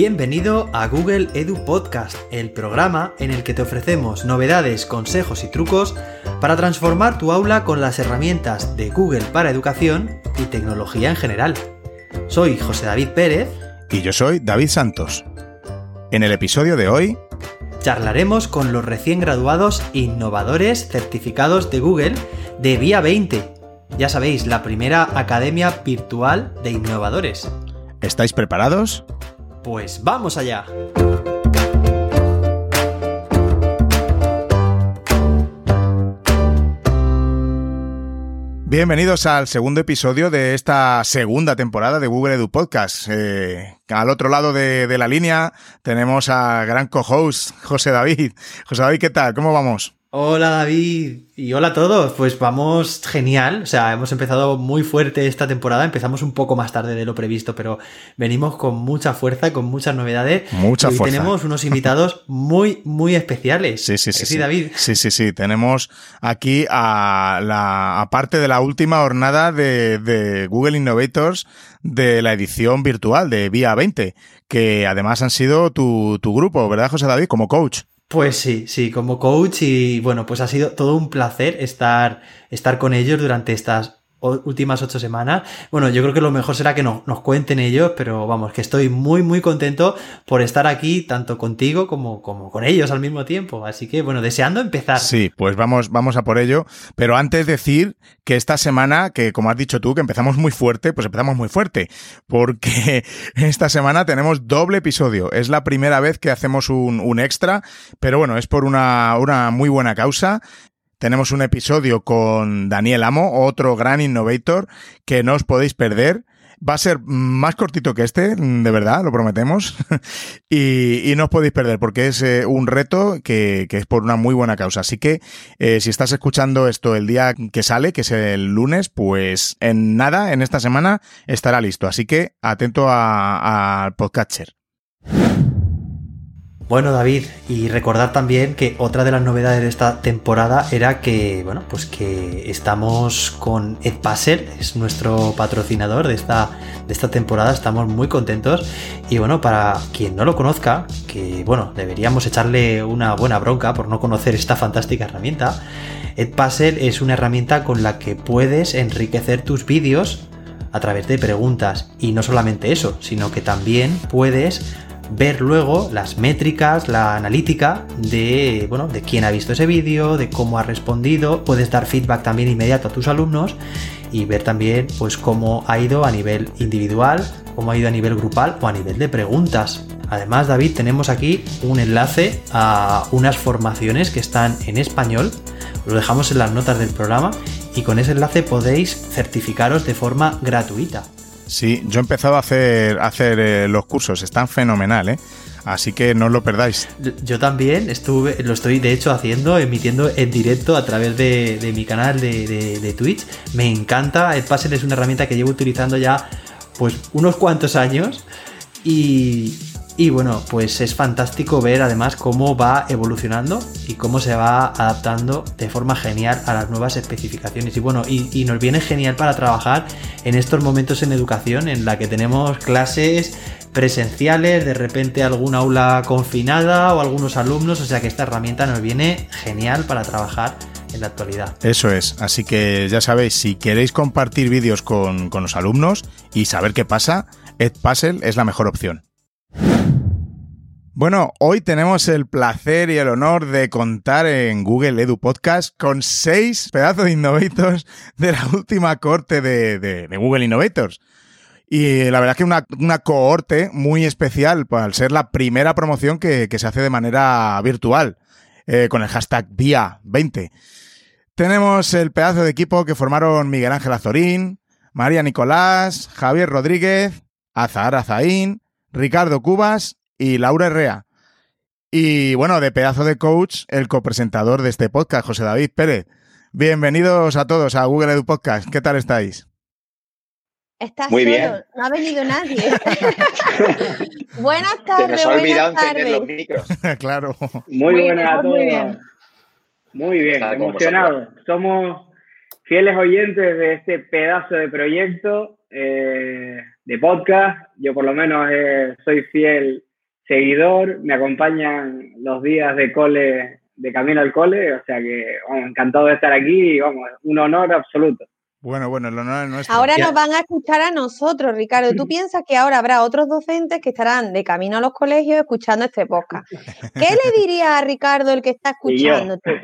Bienvenido a Google Edu Podcast, el programa en el que te ofrecemos novedades, consejos y trucos para transformar tu aula con las herramientas de Google para educación y tecnología en general. Soy José David Pérez. Y yo soy David Santos. En el episodio de hoy charlaremos con los recién graduados innovadores certificados de Google de Vía 20. Ya sabéis, la primera academia virtual de innovadores. ¿Estáis preparados? Pues vamos allá. Bienvenidos al segundo episodio de esta segunda temporada de Google Edu Podcast. Eh, al otro lado de, de, la línea tenemos a gran co-host José David. José David, ¿qué tal? ¿Cómo vamos? Hola David y hola a todos. Pues vamos genial. O sea, hemos empezado muy fuerte esta temporada. Empezamos un poco más tarde de lo previsto, pero venimos con mucha fuerza, con muchas novedades. Mucha y fuerza. tenemos unos invitados muy, muy especiales. Sí, sí, sí. Sí, David. Sí, sí, sí. Tenemos aquí a la aparte de la última jornada de, de Google Innovators de la edición virtual de Vía 20, que además han sido tu, tu grupo, ¿verdad, José David? Como coach. Pues sí, sí, como coach y bueno, pues ha sido todo un placer estar, estar con ellos durante estas últimas ocho semanas. Bueno, yo creo que lo mejor será que no, nos cuenten ellos, pero vamos, que estoy muy, muy contento por estar aquí, tanto contigo como, como con ellos al mismo tiempo. Así que, bueno, deseando empezar. Sí, pues vamos, vamos a por ello. Pero antes decir que esta semana, que como has dicho tú, que empezamos muy fuerte, pues empezamos muy fuerte. Porque esta semana tenemos doble episodio. Es la primera vez que hacemos un, un extra, pero bueno, es por una, una muy buena causa tenemos un episodio con Daniel Amo, otro gran innovator que no os podéis perder. Va a ser más cortito que este, de verdad, lo prometemos. y, no os podéis perder porque es eh, un reto que, que, es por una muy buena causa. Así que eh, si estás escuchando esto el día que sale, que es el lunes, pues en nada, en esta semana, estará listo. Así que atento al podcatcher. Bueno, David, y recordar también que otra de las novedades de esta temporada era que, bueno, pues que estamos con Edpasser, es nuestro patrocinador de esta, de esta temporada, estamos muy contentos. Y bueno, para quien no lo conozca, que bueno, deberíamos echarle una buena bronca por no conocer esta fantástica herramienta. Edpasser es una herramienta con la que puedes enriquecer tus vídeos a través de preguntas. Y no solamente eso, sino que también puedes ver luego las métricas, la analítica de, bueno, de quién ha visto ese vídeo, de cómo ha respondido, puedes dar feedback también inmediato a tus alumnos y ver también pues cómo ha ido a nivel individual, cómo ha ido a nivel grupal o a nivel de preguntas. Además, David, tenemos aquí un enlace a unas formaciones que están en español, lo dejamos en las notas del programa y con ese enlace podéis certificaros de forma gratuita. Sí, yo he empezado a hacer, a hacer eh, los cursos, están fenomenal, ¿eh? Así que no os lo perdáis. Yo, también estuve, lo estoy de hecho haciendo, emitiendo en directo a través de, de mi canal de, de, Twitch. Me encanta, Edpuzzle es una herramienta que llevo utilizando ya pues unos cuantos años y, y bueno, pues es fantástico ver además cómo va evolucionando y cómo se va adaptando de forma genial a las nuevas especificaciones. Y bueno, y, nos viene genial para trabajar en estos momentos en educación en la que tenemos clases presenciales, de repente alguna aula confinada o algunos alumnos, o sea que esta herramienta nos viene genial para trabajar en la actualidad. Eso es, así que ya sabéis, si queréis compartir vídeos con, con los alumnos y saber qué pasa, Edpuzzle es la mejor opción. Bueno, hoy tenemos el placer y el honor de contar en Google Edu Podcast con seis pedazos de innovators de la última corte de, Google Innovators. Y la verdad es que una, una cohorte muy especial, pues, al ser la primera promoción que, se hace de manera virtual, eh, con el hashtag VIA20. Tenemos el pedazo de equipo que formaron Miguel Ángel Azorín, María Nicolás, Javier Rodríguez, Azahar Azaín, Ricardo Cubas y Laura Herrea. Y bueno, de pedazo de coach, el copresentador de este podcast, José David Pérez. Bienvenidos a todos a Google Edu Podcast. ¿Qué tal estáis? Estás Muy solo, bien. no ha venido nadie. buenas tardes. Se nos ha olvidado encender los micros. claro. Muy, Muy buenas bien, a todos. muy bien. Muy bien, emocionados. Somos fieles oyentes de este pedazo de proyecto eh, de podcast. Yo por lo menos eh, soy fiel seguidor, me acompañan los días de cole, de camino al cole, o sea que, encantado de estar aquí y, vamos, un honor absoluto. Bueno, bueno, el honor es nuestro. Ahora nos van a escuchar a nosotros, Ricardo. ¿Tú piensas que ahora habrá otros docentes que estarán de camino a los colegios escuchando este podcast? ¿Qué le diría a Ricardo el que está escuchándote?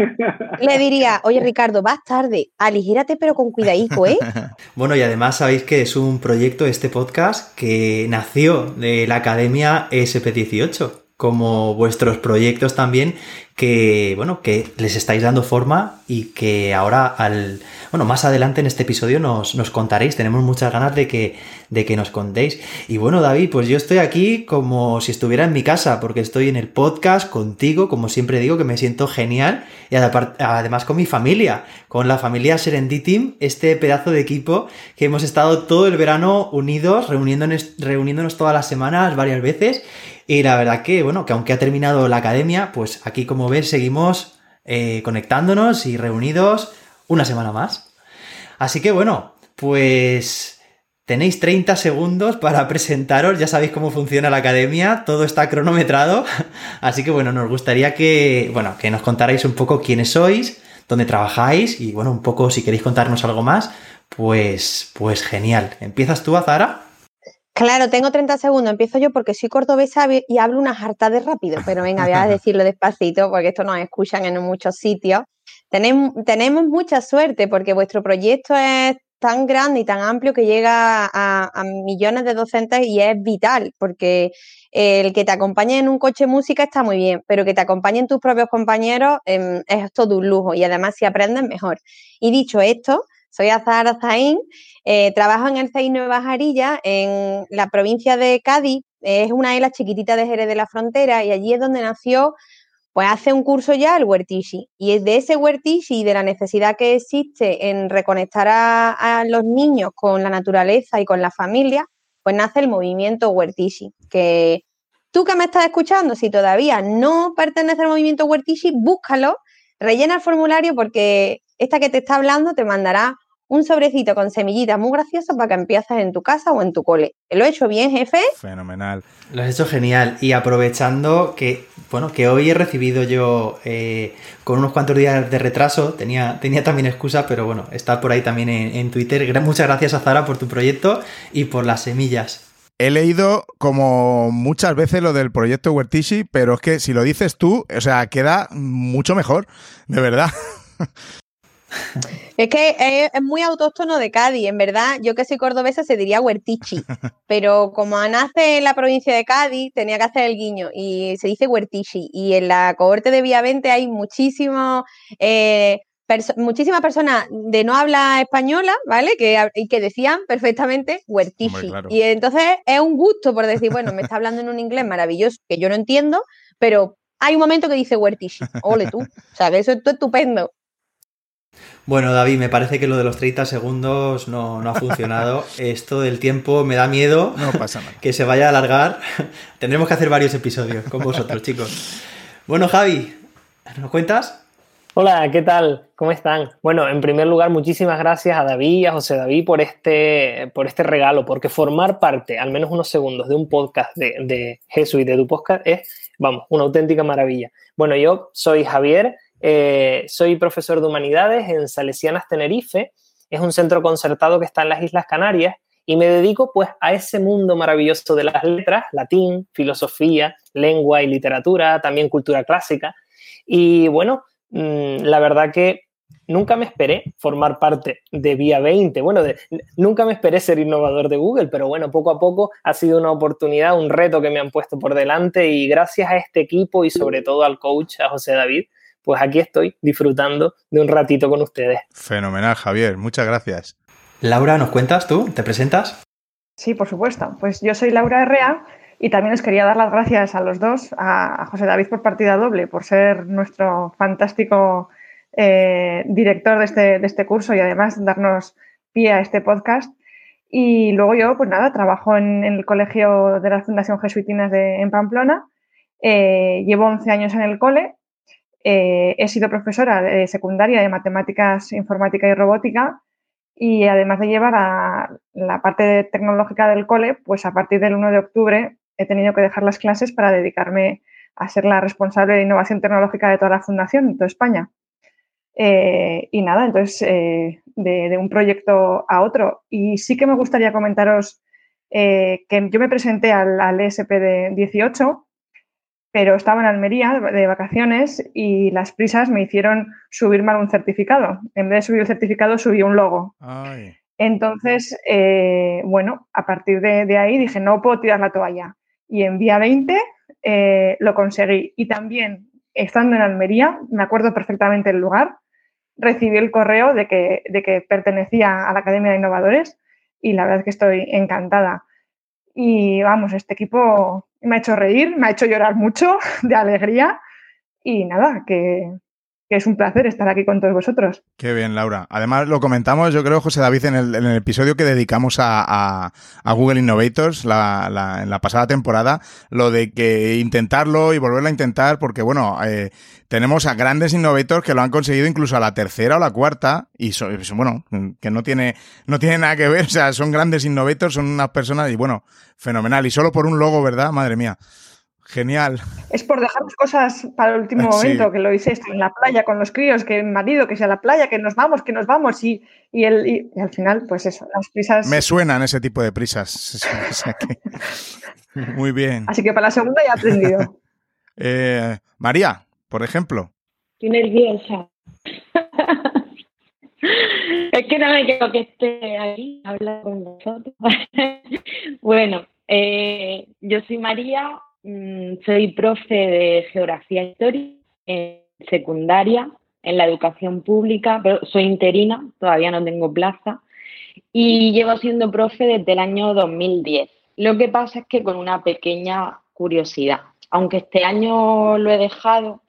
Le diría, oye Ricardo, vas tarde, aligírate pero con cuidadico, ¿eh? Bueno, y además sabéis que es un proyecto, este podcast, que nació de la Academia SP18 como vuestros proyectos también que bueno que les estáis dando forma y que ahora al bueno más adelante en este episodio nos, nos, contaréis. Tenemos muchas ganas de que de que nos contéis. Y bueno David pues yo estoy aquí como si estuviera en mi casa porque estoy en el podcast contigo como siempre digo que me siento genial y además con mi familia con la familia Serendi Team este pedazo de equipo que hemos estado todo el verano unidos reuniéndonos reuniéndonos todas las semanas varias veces. Y la verdad que, bueno, que aunque ha terminado la academia, pues aquí como ves seguimos eh, conectándonos y reunidos una semana más. Así que bueno, pues tenéis 30 segundos para presentaros, ya sabéis cómo funciona la academia, todo está cronometrado, así que bueno, nos gustaría que, bueno, que nos contarais un poco quiénes sois, dónde trabajáis y bueno, un poco si queréis contarnos algo más, pues, pues genial. ¿Empiezas tú, Azara? Claro, tengo 30 segundos. Empiezo yo porque soy cordobesa y hablo una jarta de rápido, pero venga, voy a decirlo despacito porque esto nos escuchan en muchos sitios. Tenemos, tenemos mucha suerte porque vuestro proyecto es tan grande y tan amplio que llega a, millones de docentes y es vital porque el que te acompañe en un coche música está muy bien, pero que te acompañen tus propios compañeros em, es todo un lujo y además si aprendes mejor. Y dicho esto, soy Azahara Zain, eh, trabajo en el CEI Nueva Jarilla, en la provincia de Cádiz, es una isla chiquitita de Jerez de la Frontera y allí es donde nació, pues hace un curso ya el Huertishi. Y es de ese Huertishi y de la necesidad que existe en reconectar a, los niños con la naturaleza y con la familia, pues nace el movimiento Huertishi, que tú que me estás escuchando, si todavía no pertenece al movimiento Huertishi, búscalo, rellena el formulario porque esta que te está hablando te mandará un sobrecito con semillitas muy graciosas para que empieces en tu casa o en tu cole. ¿Lo he hecho bien, jefe? Fenomenal. Lo has hecho genial. Y aprovechando que, bueno, que hoy he recibido yo eh, con unos cuantos días de retraso, tenía, tenía también excusa, pero bueno, está por ahí también en, Twitter. Muchas gracias a Zara por tu proyecto y por las semillas. He leído como muchas veces lo del proyecto Huertishi, pero es que si lo dices tú, o sea, queda mucho mejor, de verdad. Es que es, muy autóctono de Cádiz, en verdad. Yo que soy cordobesa se diría Huertichi, pero como nace en la provincia de Cádiz, tenía que hacer el guiño y se dice Huertichi. Y en la cohorte de Vía 20 hay muchísimos. Eh, muchísimas personas de no habla española, ¿vale? Que, y que decían perfectamente Huertichi. Y entonces es un gusto por decir, bueno, me está hablando en un inglés maravilloso que yo no entiendo, pero hay un momento que dice Huertichi. Ole tú. O sea, que eso es estupendo. Bueno, David, me parece que lo de los 30 segundos no, ha funcionado. Esto del tiempo me da miedo. No pasa nada. Que se vaya a alargar. Tendremos que hacer varios episodios con vosotros, chicos. Bueno, Javi, ¿nos cuentas? Hola, ¿qué tal? ¿Cómo están? Bueno, en primer lugar, muchísimas gracias a David y a José David por este, por este regalo, porque formar parte, al menos unos segundos, de un podcast de, de Jesús y de tu podcast es, vamos, una auténtica maravilla. Bueno, yo soy Javier, eh, soy profesor de humanidades en Salesianas Tenerife, es un centro concertado que está en las Islas Canarias y me dedico pues a ese mundo maravilloso de las letras, latín, filosofía, lengua y literatura, también cultura clásica. Y bueno, mm, la verdad que nunca me esperé formar parte de Vía 20. Bueno, nunca me esperé ser innovador de Google, pero bueno, poco a poco ha sido una oportunidad, un reto que me han puesto por delante y gracias a este equipo y sobre todo al coach, a José David, pues aquí estoy disfrutando de un ratito con ustedes. Fenomenal, Javier, muchas gracias. Laura, ¿nos cuentas tú? ¿Te presentas? Sí, por supuesto. Pues yo soy Laura Herrea y también os quería dar las gracias a los dos, a José David por partida doble, por ser nuestro fantástico eh, director de este, de este curso y además darnos pie a este podcast. Y luego yo, pues nada, trabajo en, el Colegio de la Fundación Jesuitinas de, en Pamplona. Eh, llevo 11 años en el cole eh, he sido profesora de secundaria de matemáticas, informática y robótica y además de llevar a la parte tecnológica del cole, pues a partir del 1 de octubre he tenido que dejar las clases para dedicarme a ser la responsable de innovación tecnológica de toda la fundación, de toda España. Eh, y nada, entonces, eh, de, un proyecto a otro. Y sí que me gustaría comentaros que yo me presenté al, al ESP de 18 pero estaba en Almería de vacaciones y las prisas me hicieron subirme a un certificado. En vez de subir el certificado, subí un logo. Entonces, eh, bueno, a partir de, ahí dije, no puedo tirar la toalla. Y en día 20 eh, lo conseguí. Y también, estando en Almería, me acuerdo perfectamente el lugar, recibí el correo de que, de que pertenecía a la Academia de Innovadores y la verdad es que estoy encantada. Y vamos, este equipo me ha hecho reír, me ha hecho llorar mucho de alegría y nada, que, que es un placer estar aquí con todos vosotros. Qué bien, Laura. Además, lo comentamos, yo creo, José David, en el, episodio que dedicamos a, Google Innovators en la pasada temporada, lo de que intentarlo y volverlo a intentar, porque, bueno, eh, tenemos a grandes innovators que lo han conseguido incluso a la tercera o la cuarta, y bueno, que no tiene, no tiene nada que ver, o sea, son grandes innovators, son unas personas, y bueno, fenomenal. Y solo por un logo, ¿verdad? Madre mía. Genial. Es por dejar las cosas para el último momento, que lo hice esto en la playa con los críos, que el marido, que sea la playa, que nos vamos, que nos vamos, y, y, el, y, al final, pues eso, las prisas. Me suenan ese tipo de prisas. Muy bien. Así que para la segunda ya he aprendido. Eh, María, por ejemplo. Estoy nerviosa. es que no me quiero que esté ahí hablar con vosotros. bueno, eh, yo soy María, soy profe de Geografía e Historia en secundaria, en la educación pública, pero soy interina, todavía no tengo plaza, y llevo siendo profe desde el año 2010. Lo que pasa es que con una pequeña curiosidad, aunque este año lo he dejado,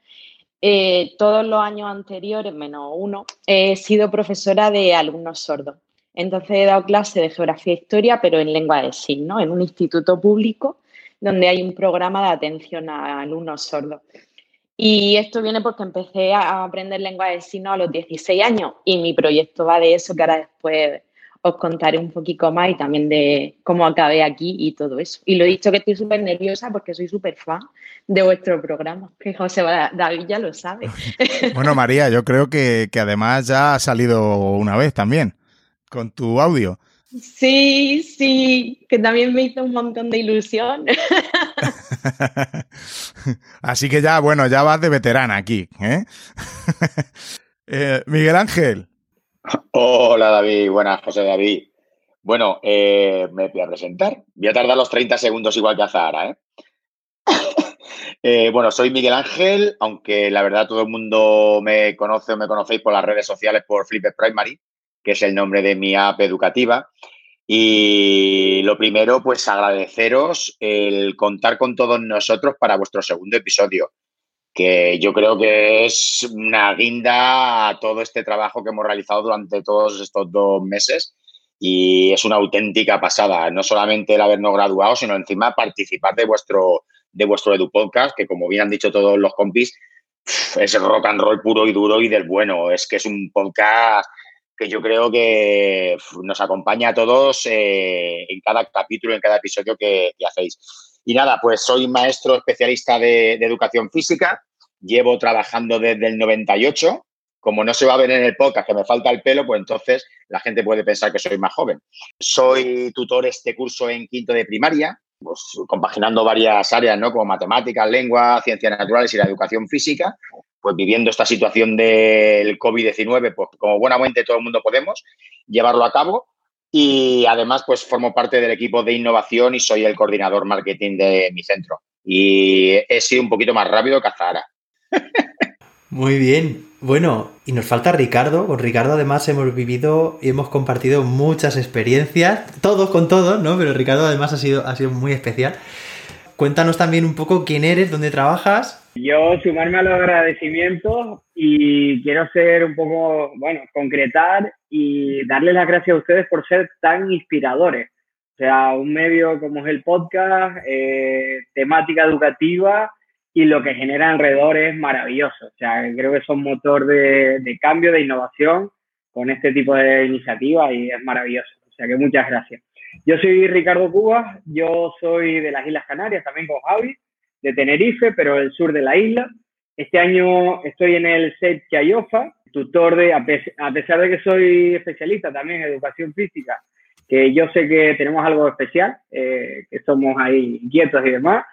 eh, todos los años anteriores, menos uno, he sido profesora de alumnos sordos. Entonces he dado clase de geografía e historia, pero en lengua de signos, en un instituto público donde hay un programa de atención a alumnos sordos. Y esto viene porque empecé a aprender lengua de signos a los 16 años y mi proyecto va de eso, que ahora después os contaré un poquito más y también de cómo acabé aquí y todo eso. Y lo he dicho que estoy súper nerviosa porque soy súper fan de vuestro programa, que José David ya lo sabe. Bueno, María, yo creo que, que además ya ha salido una vez también con tu audio. Sí, sí, que también me hizo un montón de ilusión. Así que ya, bueno, ya vas de veterana aquí. ¿eh? eh Miguel Ángel. Hola David, buenas José David. Bueno, eh, me voy a presentar. Voy a tardar los 30 segundos igual que a Zahara. ¿eh? ¿eh? bueno, soy Miguel Ángel, aunque la verdad todo el mundo me conoce o me conocéis por las redes sociales por Flipper Primary que es el nombre de mi app educativa. Y lo primero, pues agradeceros el contar con todos nosotros para vuestro segundo episodio, que yo creo que es una guinda a todo este trabajo que hemos realizado durante todos estos dos meses y es una auténtica pasada, no solamente el habernos graduado, sino encima participar de vuestro, de vuestro EduPodcast, que como bien han dicho todos los compis, es rock and roll puro y duro y del bueno. Es que es un podcast que yo creo que nos acompaña a todos eh, en cada capítulo, en cada episodio que, hacéis. Y nada, pues soy maestro especialista de, educación física, llevo trabajando desde el 98. Como no se va a ver en el podcast que me falta el pelo, pues entonces la gente puede pensar que soy más joven. Soy tutor este curso en quinto de primaria, pues, compaginando varias áreas, ¿no? Como matemáticas, lengua, ciencias naturales y la educación física pues viviendo esta situación del COVID-19, pues como buenamente todo el mundo podemos llevarlo a cabo. Y además, pues formo parte del equipo de innovación y soy el coordinador marketing de mi centro. Y he sido un poquito más rápido que Zara. Muy bien. Bueno, y nos falta Ricardo. Con Ricardo además hemos vivido y hemos compartido muchas experiencias, todos con todos, ¿no? Pero Ricardo además ha sido, ha sido muy especial. Cuéntanos también un poco quién eres, dónde trabajas. Yo sumarme a los agradecimientos y quiero ser un poco, bueno, concretar y darles las gracias a ustedes por ser tan inspiradores. O sea, un medio como es el podcast, eh, temática educativa y lo que genera alrededor es maravilloso. O sea, creo que son motor de, de cambio, de innovación con este tipo de iniciativas y es maravilloso. O sea, que muchas gracias. Yo soy Ricardo Cubas, yo soy de las Islas Canarias, también con Javi, de Tenerife, pero del sur de la isla. Este año estoy en el SET Chayofa, tutor de, a pesar de que soy especialista también en educación física, que yo sé que tenemos algo especial, eh, que somos ahí inquietos y demás.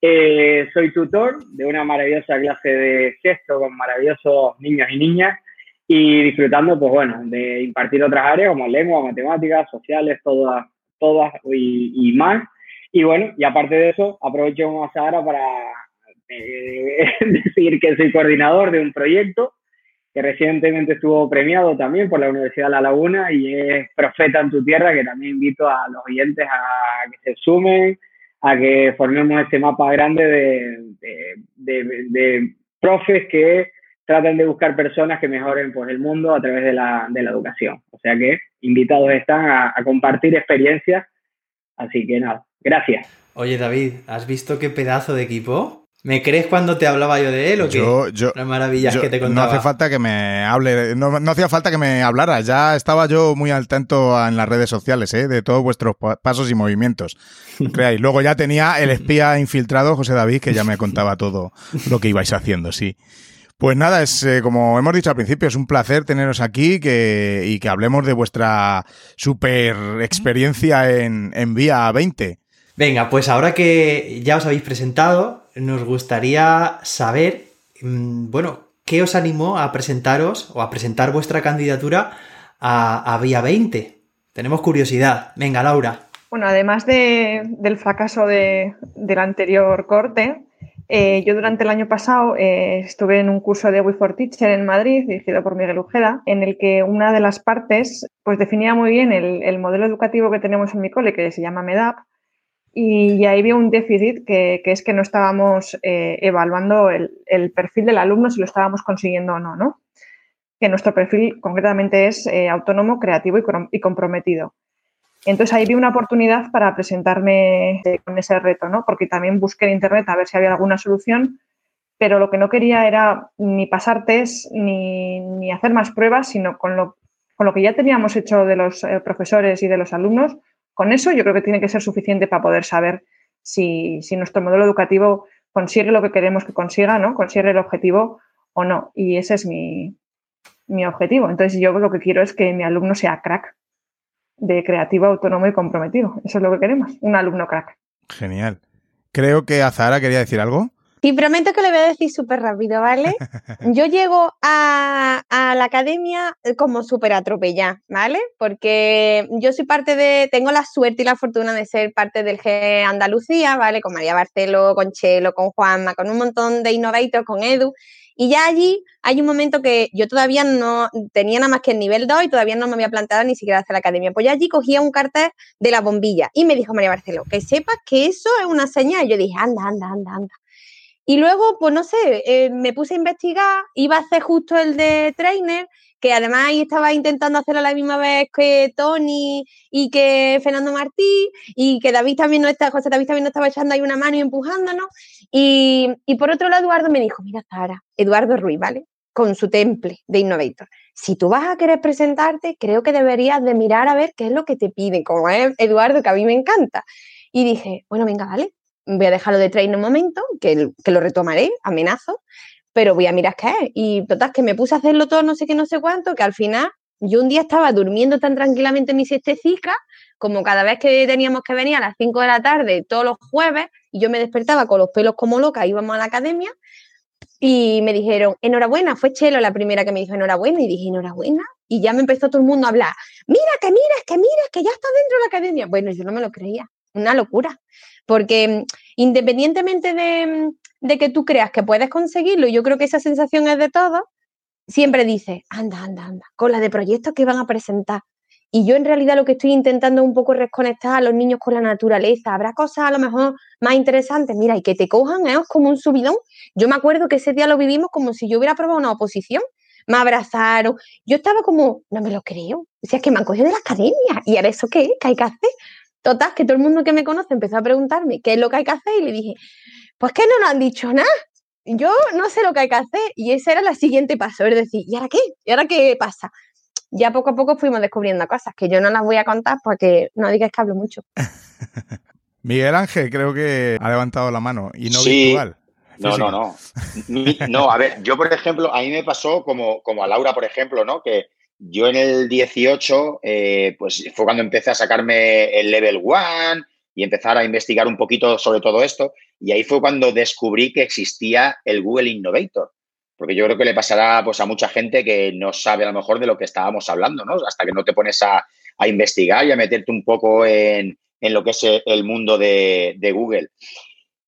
Eh, soy tutor de una maravillosa clase de gesto con maravillosos niños y niñas y disfrutando, pues bueno, de impartir otras áreas como lengua, matemáticas, sociales, todas, todas y, más. Y bueno, y aparte de eso, aprovecho a Sahara para eh, decir que soy coordinador de un proyecto que recientemente estuvo premiado también por la Universidad de La Laguna y es Profeta en tu Tierra, que también invito a los oyentes a que se sumen, a que formemos este mapa grande de, de, de, profes que tratan de buscar personas que mejoren pues, el mundo a través de la, de la educación. O sea que invitados están a, a compartir experiencias. Así que nada, gracias. Oye David, ¿has visto qué pedazo de equipo? ¿Me crees cuando te hablaba yo de él o qué? Yo, Las maravillas que te contaba. No hace falta que me hable, no, no, hacía falta que me hablara. Ya estaba yo muy al tanto en las redes sociales, ¿eh? de todos vuestros pasos y movimientos. Creáis. Luego ya tenía el espía infiltrado, José David, que ya me contaba todo lo que ibais haciendo, sí. Pues nada, es eh, como hemos dicho al principio, es un placer teneros aquí que, y que hablemos de vuestra super experiencia en, en Vía 20. Venga, pues ahora que ya os habéis presentado, nos gustaría saber, mm, bueno, ¿qué os animó a presentaros o a presentar vuestra candidatura a, Vía 20? Tenemos curiosidad. Venga, Laura. Bueno, además de, del fracaso de, del anterior corte, eh, yo durante el año pasado eh, estuve en un curso de We for Teacher en Madrid, dirigido por Miguel Ujeda, en el que una de las partes pues, definía muy bien el, el modelo educativo que tenemos en mi cole, que se llama MEDAP, y, ahí vi un déficit que, es que no estábamos eh, evaluando el, perfil del alumno si lo estábamos consiguiendo o no, ¿no? Que nuestro perfil concretamente es autónomo, creativo y, comprometido. Entonces ahí vi una oportunidad para presentarme eh, con ese reto, ¿no? Porque también busqué en internet a ver si había alguna solución, pero lo que no quería era ni pasar test ni, ni hacer más pruebas, sino con lo, con lo que ya teníamos hecho de los profesores y de los alumnos, con eso yo creo que tiene que ser suficiente para poder saber si, nuestro modelo educativo consigue lo que queremos que consiga, ¿no? Consigue el objetivo o no. Y ese es mi, mi objetivo. Entonces yo lo que quiero es que mi alumno sea crack, de creativo, autónomo y comprometido. Eso es lo que queremos, un alumno crack. Genial. Creo que Azahara quería decir algo. Y prometo que le voy a decir súper rápido, ¿vale? Yo llego a, la academia como súper atropellada, ¿vale? Porque yo soy parte de, tengo la suerte y la fortuna de ser parte del G Andalucía, ¿vale? Con María Barcelo, con Chelo, con Juanma, con un montón de innovators, con Edu. Y ya allí hay un momento que yo todavía no tenía nada más que el nivel 2 y todavía no me había planteado ni siquiera hacer la academia. Pues ya allí cogía un cartel de la bombilla y me dijo María Barcelo, que sepas que eso es una señal. Y yo dije, anda, anda, anda, anda. Y luego, pues no sé, eh, me puse a investigar, iba a hacer justo el de trainer, que además estaba intentando hacerlo a la misma vez que Tony y que Fernando Martí, y que David también no está, José David también no estaba echando ahí una mano y empujándonos. Y, y por otro lado, Eduardo me dijo, mira, Zara, Eduardo Ruiz, ¿vale? Con su temple de Innovator. Si tú vas a querer presentarte, creo que deberías de mirar a ver qué es lo que te pide, como es Eduardo, que a mí me encanta. Y dije, bueno, venga, vale, voy a dejarlo de traer un momento, que, que lo retomaré, amenazo, pero voy a mirar qué es. Y total, que me puse a hacerlo todo, no sé qué, no sé cuánto, que al final yo un día estaba durmiendo tan tranquilamente en mi siestecica, como cada vez que teníamos que venir a las 5 de la tarde, todos los jueves, y yo me despertaba con los pelos como loca, íbamos a la academia, y me dijeron, enhorabuena, fue Chelo la primera que me dijo enhorabuena, y dije, enhorabuena, y ya me empezó todo el mundo a hablar, mira, que mira, que mira, que ya está dentro de la academia. Bueno, yo no me lo creía, una locura. Porque mm, independientemente mm, de, que tú creas que puedes conseguirlo, yo creo que esa sensación es de todo, siempre dices, anda, anda, anda, con la de proyectos que van a presentar. Y yo en realidad lo que estoy intentando es un poco reconectar a los niños con la naturaleza. Habrá cosas a lo mejor más interesantes. Mira, y que te cojan es como un subidón. Yo me acuerdo que ese día lo vivimos como si yo hubiera probado una oposición. Me abrazaron. Yo estaba como, no me lo creo. O sea, es que me han cogido de la academia. ¿Y ahora eso qué? ¿Qué hay que hacer? Total, que todo el mundo que me conoce empezó a preguntarme qué es lo que hay que hacer y le dije, pues que no nos han dicho nada. Yo no sé lo que hay que hacer y ese era el siguiente paso, es decir, ¿y ahora qué? ¿Y ahora qué pasa? ya poco a poco fuimos descubriendo cosas que yo no las voy a contar porque no digas que hablo mucho. Miguel Ángel creo que ha levantado la mano y no Sí. virtual. No, no, no. No, a ver, yo por ejemplo, a mí me pasó como, como a Laura, por ejemplo, ¿no? Que yo en el 18, eh, pues fue cuando empecé a sacarme el level 1 y empezar a investigar un poquito sobre todo esto. Y ahí fue cuando descubrí que existía el Google Innovator. Porque yo creo que le pasará pues, a mucha gente que no sabe a lo mejor de lo que estábamos hablando, ¿no? Hasta que no te pones a, a investigar y a meterte un poco en, en lo que es el mundo de, de Google.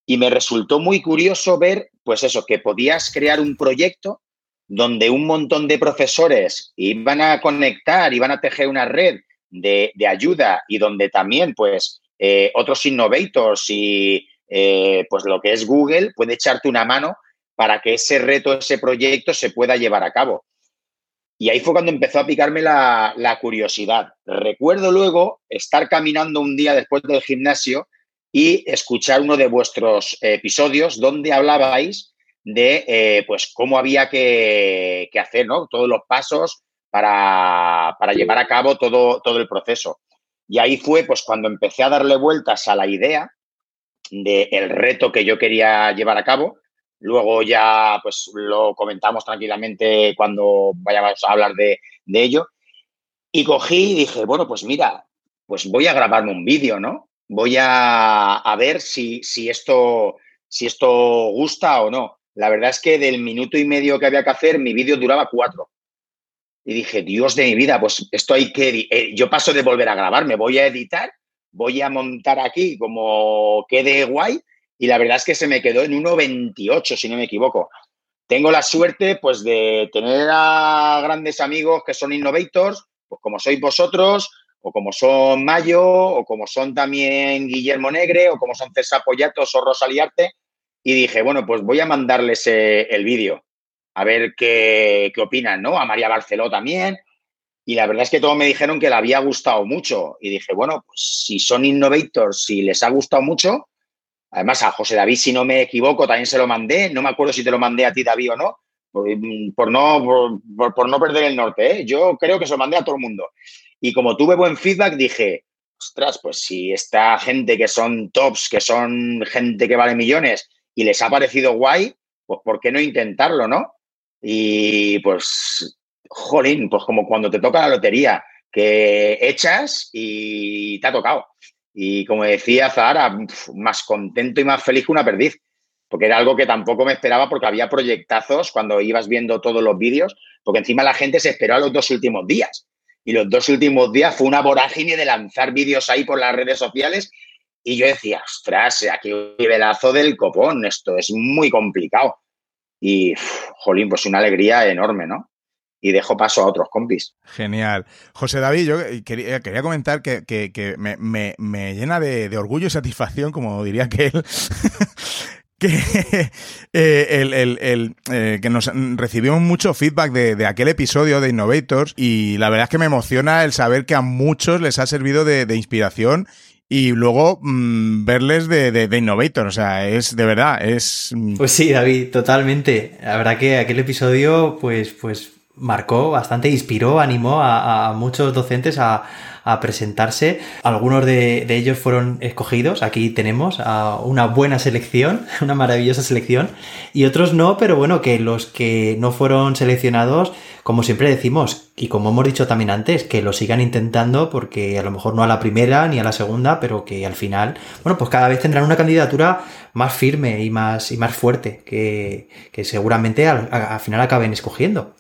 Y me resultó muy curioso ver, pues eso, que podías crear un proyecto donde un montón de profesores iban a conectar, iban a tejer una red de, de ayuda y donde también, pues, eh, otros innovators y, eh, pues, lo que es Google puede echarte una mano para que ese reto, ese proyecto se pueda llevar a cabo. Y ahí fue cuando empezó a picarme la, curiosidad. Recuerdo luego estar caminando un día después del gimnasio y escuchar uno de vuestros episodios donde hablabais de eh, pues cómo había que, que hacer, ¿no? Todos los pasos para, para llevar a cabo todo, todo el proceso. Y ahí fue pues cuando empecé a darle vueltas a la idea del reto que yo quería llevar a cabo. Luego ya pues lo comentamos tranquilamente cuando vayamos a hablar de, de ello. Y cogí y dije, bueno, pues mira, pues voy a grabarme un vídeo, ¿no? Voy a, a ver si, si, esto, si esto gusta o no. La verdad es que del minuto y medio que había que hacer, mi vídeo duraba cuatro. Y dije, Dios de mi vida, pues esto hay que... eh, yo paso de volver a grabarme, voy a editar, voy a montar aquí como quede guay y la verdad es que se me quedó en 1.28, si no me equivoco. Tengo la suerte pues de tener a grandes amigos que son innovators, pues como sois vosotros, o como son Mayo, o como son también Guillermo Negre, o como son César Pollatos o Rosaliarte, y dije, bueno, pues voy a mandarles eh, el vídeo, a ver qué, qué opinan, ¿no? A María Barceló también, y la verdad es que todos me dijeron que le había gustado mucho, y dije, bueno, pues si son innovators, si les ha gustado mucho, además a José David, si no me equivoco, también se lo mandé, no me acuerdo si te lo mandé a ti, David, o no, por, no, por, por, por no perder el norte, ¿eh? yo creo que se lo mandé a todo el mundo. Y como tuve buen feedback, dije, ostras, pues si esta gente que son tops, que son gente que vale millones y les ha parecido guay, pues ¿por qué no intentarlo, no? Y pues, jolín, pues como cuando te toca la lotería, que echas y te ha tocado. Y como decía Zahara, más contento y más feliz que una perdiz, porque era algo que tampoco me esperaba porque había proyectazos cuando ibas viendo todos los vídeos, porque encima la gente se esperó a los dos últimos días. Y los dos últimos días fue una vorágine de lanzar vídeos ahí por las redes sociales. Y yo decía, ostras, aquí un nivelazo del copón, esto es muy complicado. Y, jolín, pues una alegría enorme, ¿no? Y dejo paso a otros compis. Genial. José David, yo quería, quería comentar que, que, que me, me, me, llena de, de, orgullo y satisfacción, como diría que él, que, eh, el, el, el, eh, que nos recibimos mucho feedback de, de, aquel episodio de Innovators y la verdad es que me emociona el saber que a muchos les ha servido de, de inspiración y luego mmm, verles de, de, Innovator. O sea, es de verdad, es. Pues sí, David, totalmente. La verdad que aquel episodio, pues, pues marcó bastante, inspiró, animó a muchos docentes a, a presentarse. Algunos de, ellos fueron escogidos. Aquí tenemos una buena selección, una maravillosa selección. Y otros no, pero bueno, que los que no fueron seleccionados, como siempre decimos, y como hemos dicho también antes, que lo sigan intentando porque a lo mejor no a la primera ni a la segunda, pero que al final, bueno, pues cada vez tendrán una candidatura más firme y más, y más fuerte, que, que seguramente al final acaben escogiendo.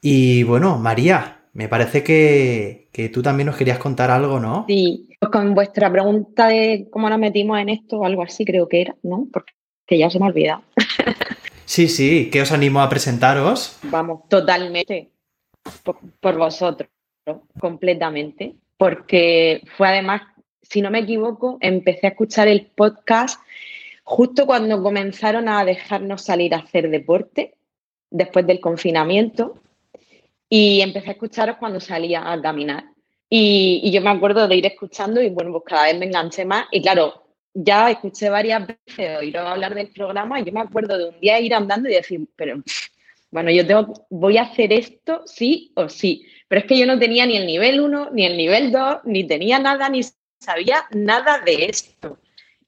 Y bueno, María, me parece que, que, tú también nos querías contar algo, ¿no? Sí, pues con vuestra pregunta de cómo nos metimos en esto o algo así, creo que era, ¿no? Porque ya se me ha olvidado. sí, sí, ¿qué os animó a presentaros? Vamos, totalmente por, por vosotros, ¿no? completamente. Porque fue además, si no me equivoco, empecé a escuchar el podcast justo cuando comenzaron a dejarnos salir a hacer deporte después del confinamiento y empecé a escucharos cuando salía a caminar. Y, yo me acuerdo de ir escuchando y bueno, pues cada vez me enganché más. Y claro, ya escuché varias veces oír hablar del programa y yo me acuerdo de un día ir andando y decir, pero bueno, yo tengo, voy a hacer esto sí o sí. Pero es que yo no tenía ni el nivel 1, ni el nivel 2, ni tenía nada, ni sabía nada de esto.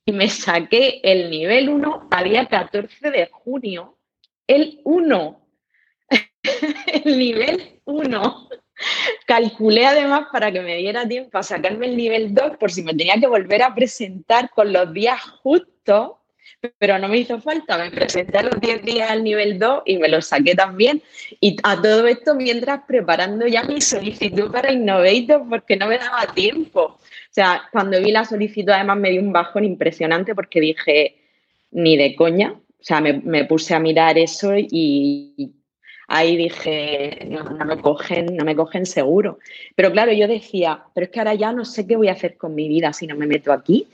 Y me saqué el nivel 1 al día 14 de junio. El 1. el nivel 1. Calculé además para que me diera tiempo a sacarme el nivel 2 por si me tenía que volver a presentar con los días justos pero no me hizo falta, me presenté a los 10 días al nivel 2 y me lo saqué también. Y a todo esto mientras preparando ya mi solicitud para Innovator porque no me daba tiempo. O sea, cuando vi la solicitud además me dio un bajón impresionante porque dije, ni de coña. O sea, me, me puse a mirar eso y ahí dije, no, no, me cogen, no me cogen seguro. Pero claro, yo decía, pero es que ahora ya no sé qué voy a hacer con mi vida si no me meto aquí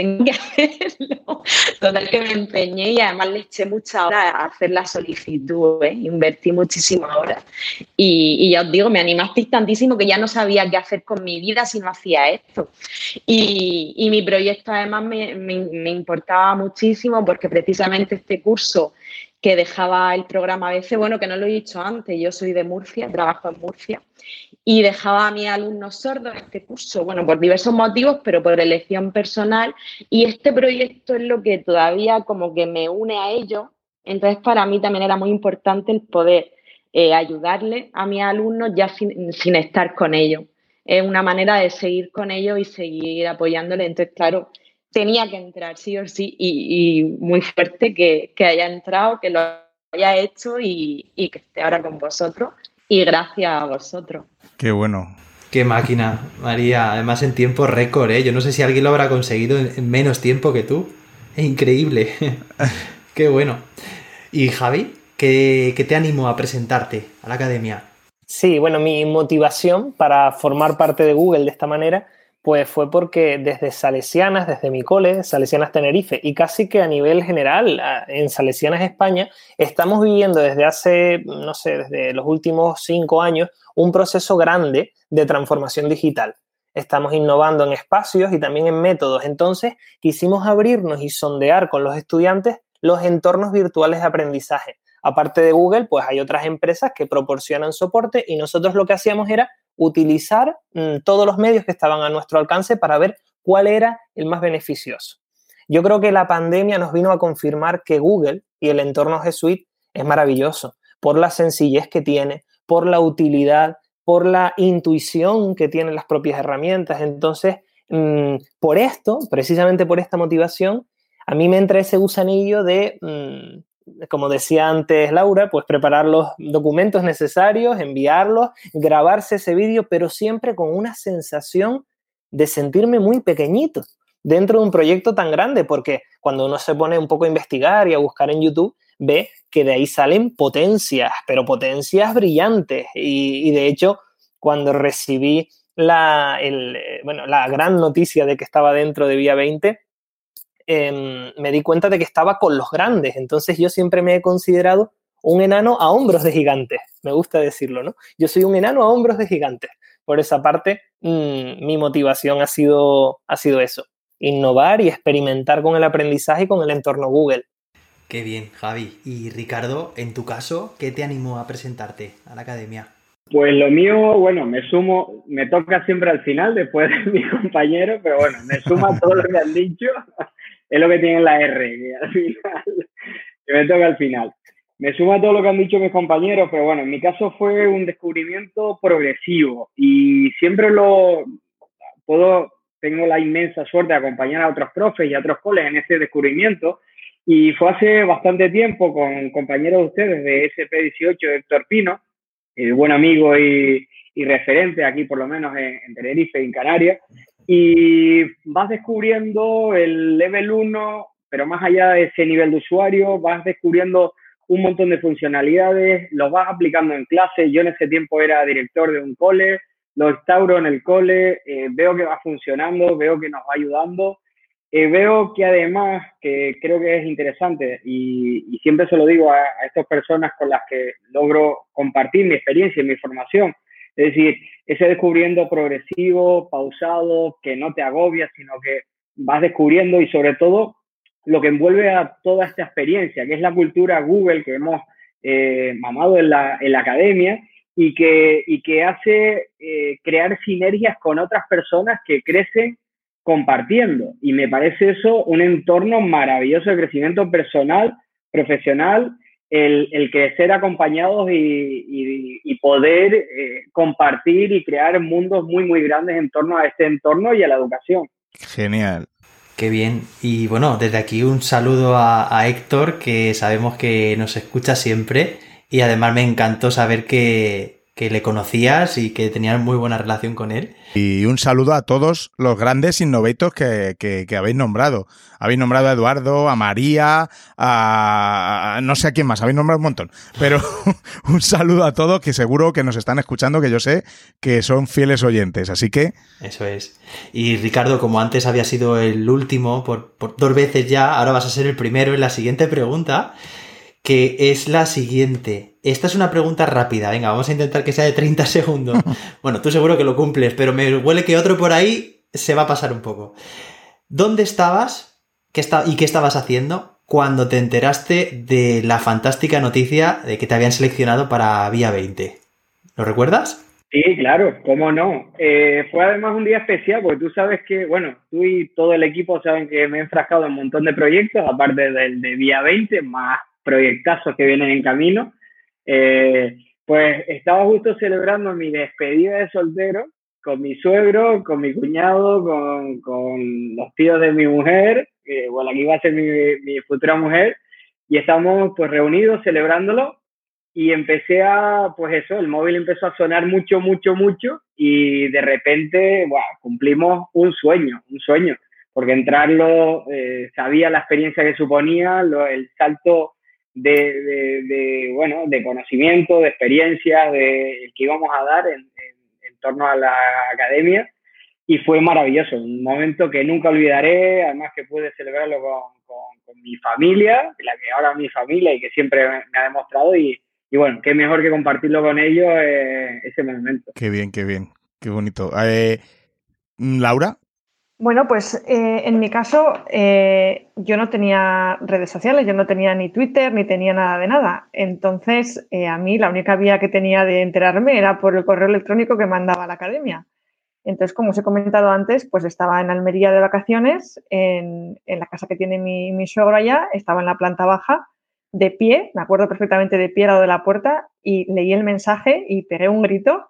tengo que hacerlo. Total que me empeñé y además le eché mucha hora a hacer la solicitud, ¿eh? invertí muchísimas horas. Y, ya os digo, me animasteis tantísimo que ya no sabía qué hacer con mi vida si no hacía esto. Y, mi proyecto además me, me importaba muchísimo porque precisamente este curso que dejaba el programa a veces, bueno, que no lo he dicho antes, yo soy de Murcia, trabajo en Murcia, y dejaba a mis alumnos sordos este curso, bueno, por diversos motivos, pero por elección personal, y este proyecto es lo que todavía como que me une a ellos, entonces para mí también era muy importante el poder eh, ayudarle a mis alumnos ya sin, sin estar con ellos. Es una manera de seguir con ellos y seguir apoyándole, entonces claro, tenía que entrar, sí o sí, y, muy fuerte que, haya entrado, que lo haya hecho y, que esté ahora con vosotros. Y gracias a vosotros. Qué bueno. Qué máquina, María. Además en tiempo récord, ¿eh? Yo no sé si alguien lo habrá conseguido en, menos tiempo que tú. Es increíble. Qué bueno. ¿Y Javi? ¿qué, ¿Qué te animó a presentarte a la academia? Sí, bueno, mi motivación para formar parte de Google de esta manera pues fue porque desde Salesianas, desde mi cole, Salesianas Tenerife, y casi que a nivel general en Salesianas España, estamos viviendo desde hace, no sé, desde los últimos cinco años, un proceso grande de transformación digital. Estamos innovando en espacios y también en métodos. Entonces, quisimos abrirnos y sondear con los estudiantes los entornos virtuales de aprendizaje. Aparte de Google, pues hay otras empresas que proporcionan soporte y nosotros lo que hacíamos era utilizar mm, todos los medios que estaban a nuestro alcance para ver cuál era el más beneficioso. Yo creo que la pandemia nos vino a confirmar que Google y el entorno G Suite es maravilloso por la sencillez que tiene, por la utilidad, por la intuición que tienen las propias herramientas. Entonces, mm, por esto, precisamente por esta motivación, a mí me entra ese gusanillo de mm, como decía antes Laura, pues preparar los documentos necesarios, enviarlos, grabarse ese vídeo, pero siempre con una sensación de sentirme muy pequeñito dentro de un proyecto tan grande, porque cuando uno se pone un poco a investigar y a buscar en YouTube, ve que de ahí salen potencias, pero potencias brillantes. Y, de hecho, cuando recibí la, bueno, la gran noticia de que estaba dentro de Vía 20, Em, me di cuenta de que estaba con los grandes. Entonces yo siempre me he considerado un enano a hombros de gigantes. Me gusta decirlo, ¿no? Yo soy un enano a hombros de gigantes. Por esa parte, mm, mi motivación ha sido, ha sido eso. Innovar y experimentar con el aprendizaje y con el entorno Google. Qué bien, Javi. Y Ricardo, en tu caso, ¿qué te animó a presentarte a la academia? Pues lo mío, bueno, me sumo, me toca siempre al final, después de mi compañero, pero bueno, me suma todo lo que han dicho es lo que tiene la R, que al final, que me toca al final. Me suma todo lo que han dicho mis compañeros, pero bueno, en mi caso fue un descubrimiento progresivo y siempre lo puedo, tengo la inmensa suerte de acompañar a otros profes y a otros coles en ese descubrimiento y fue hace bastante tiempo con compañeros de ustedes de SP18, Héctor Pino, el buen amigo y, y referente aquí por lo menos en, en Tenerife y en Canarias, y vas descubriendo el level 1, pero más allá de ese nivel de usuario, vas descubriendo un montón de funcionalidades, los vas aplicando en clase. Yo en ese tiempo era director de un cole, lo instauro en el cole, eh, veo que va funcionando, veo que nos va ayudando. Eh, veo que además, que creo que es interesante y, siempre se lo digo a, a estas personas con las que logro compartir mi experiencia y mi formación, es decir, ese descubriendo progresivo, pausado, que no te agobia, sino que vas descubriendo y sobre todo lo que envuelve a toda esta experiencia, que es la cultura Google que hemos eh, mamado en la, academia y que, y que hace eh, crear sinergias con otras personas que crecen compartiendo. Y me parece eso un entorno maravilloso de crecimiento personal, profesional, el, el crecer acompañados y, y, poder eh, compartir y crear mundos muy, muy grandes en torno a este entorno y a la educación. Genial. Qué bien. Y bueno, desde aquí un saludo a, a Héctor, que sabemos que nos escucha siempre. Y además me encantó saber que, que le conocías y que tenías muy buena relación con él. Y un saludo a todos los grandes innovators que, que, habéis nombrado. Habéis nombrado a Eduardo, a María, a, no sé a quién más, habéis nombrado un montón. Pero un saludo a todos que seguro que nos están escuchando, que yo sé que son fieles oyentes. Así que... Eso es. Y Ricardo, como antes había sido el último por, por dos veces ya, ahora vas a ser el primero en la siguiente pregunta que es la siguiente. Esta es una pregunta rápida, venga, vamos a intentar que sea de 30 segundos. bueno, tú seguro que lo cumples, pero me huele que otro por ahí se va a pasar un poco. ¿Dónde estabas qué y qué estabas haciendo cuando te enteraste de la fantástica noticia de que te habían seleccionado para Vía 20? ¿Lo recuerdas? Sí, claro, cómo no. Eh, fue además un día especial porque tú sabes que, bueno, tú y todo el equipo saben que me he enfrascado en un montón de proyectos, aparte del de Vía 20, más proyectazos que vienen en camino. Eh, pues estaba justo celebrando mi despedida de soltero con mi suegro, con mi cuñado, con, con los tíos de mi mujer, eh, o la que iba a ser mi, mi, futura mujer, y estamos pues reunidos celebrándolo. Y empecé a, pues eso, el móvil empezó a sonar mucho, mucho, mucho. Y de repente, bueno, cumplimos un sueño, un sueño, porque entrarlo, eh, sabía la experiencia que suponía, lo, el salto de, de, bueno, de conocimiento, de experiencia, de que íbamos a dar en, en, torno a la academia y fue maravilloso, un momento que nunca olvidaré, además que pude celebrarlo con, con, mi familia, la que ahora es mi familia y que siempre me, ha demostrado y, y, bueno, qué mejor que compartirlo con ellos eh, ese momento. Qué bien, qué bien, qué bonito. Eh, Laura, bueno, pues eh, en mi caso eh, yo no tenía redes sociales, yo no tenía ni Twitter ni tenía nada de nada. Entonces eh, a mí la única vía que tenía de enterarme era por el correo electrónico que mandaba la academia. Entonces, como os he comentado antes, pues estaba en Almería de vacaciones, en, la casa que tiene mi, mi suegro allá, estaba en la planta baja, de pie, me acuerdo perfectamente de pie al lado de la puerta, y leí el mensaje y pegué un grito.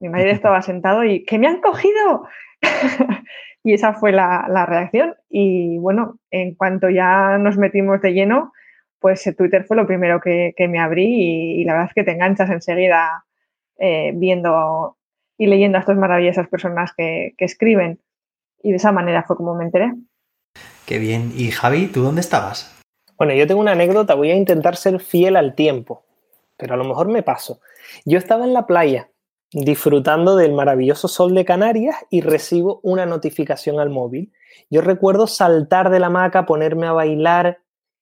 Mi marido estaba sentado y ¡que me han cogido! Y esa fue la, reacción. Y bueno, en cuanto ya nos metimos de lleno, pues Twitter fue lo primero que, me abrí y, la verdad es que te enganchas enseguida eh, viendo y leyendo a estas maravillosas personas que, que, escriben. Y de esa manera fue como me enteré. Qué bien. ¿Y Javi, tú dónde estabas? Bueno, yo tengo una anécdota, voy a intentar ser fiel al tiempo, pero a lo mejor me paso. Yo estaba en la playa disfrutando del maravilloso sol de Canarias y recibo una notificación al móvil. Yo recuerdo saltar de la hamaca, ponerme a bailar.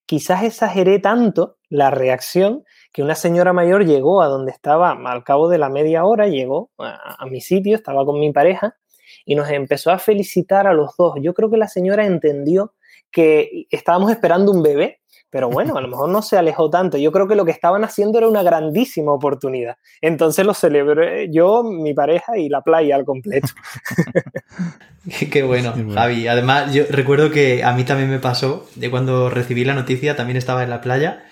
Quizás exageré tanto la reacción que una señora mayor llegó a donde estaba al cabo de la media hora, llegó a, a mi sitio, estaba con mi pareja y nos empezó a felicitar a los dos. Yo creo que la señora entendió que estábamos esperando un bebé pero bueno, a lo mejor no se alejó tanto. Yo creo que lo que estaban haciendo era una grandísima oportunidad. Entonces lo celebré yo, mi pareja y la playa al completo. Qué bueno, Javi. Además, yo recuerdo que a mí también me pasó, de cuando recibí la noticia, también estaba en la playa.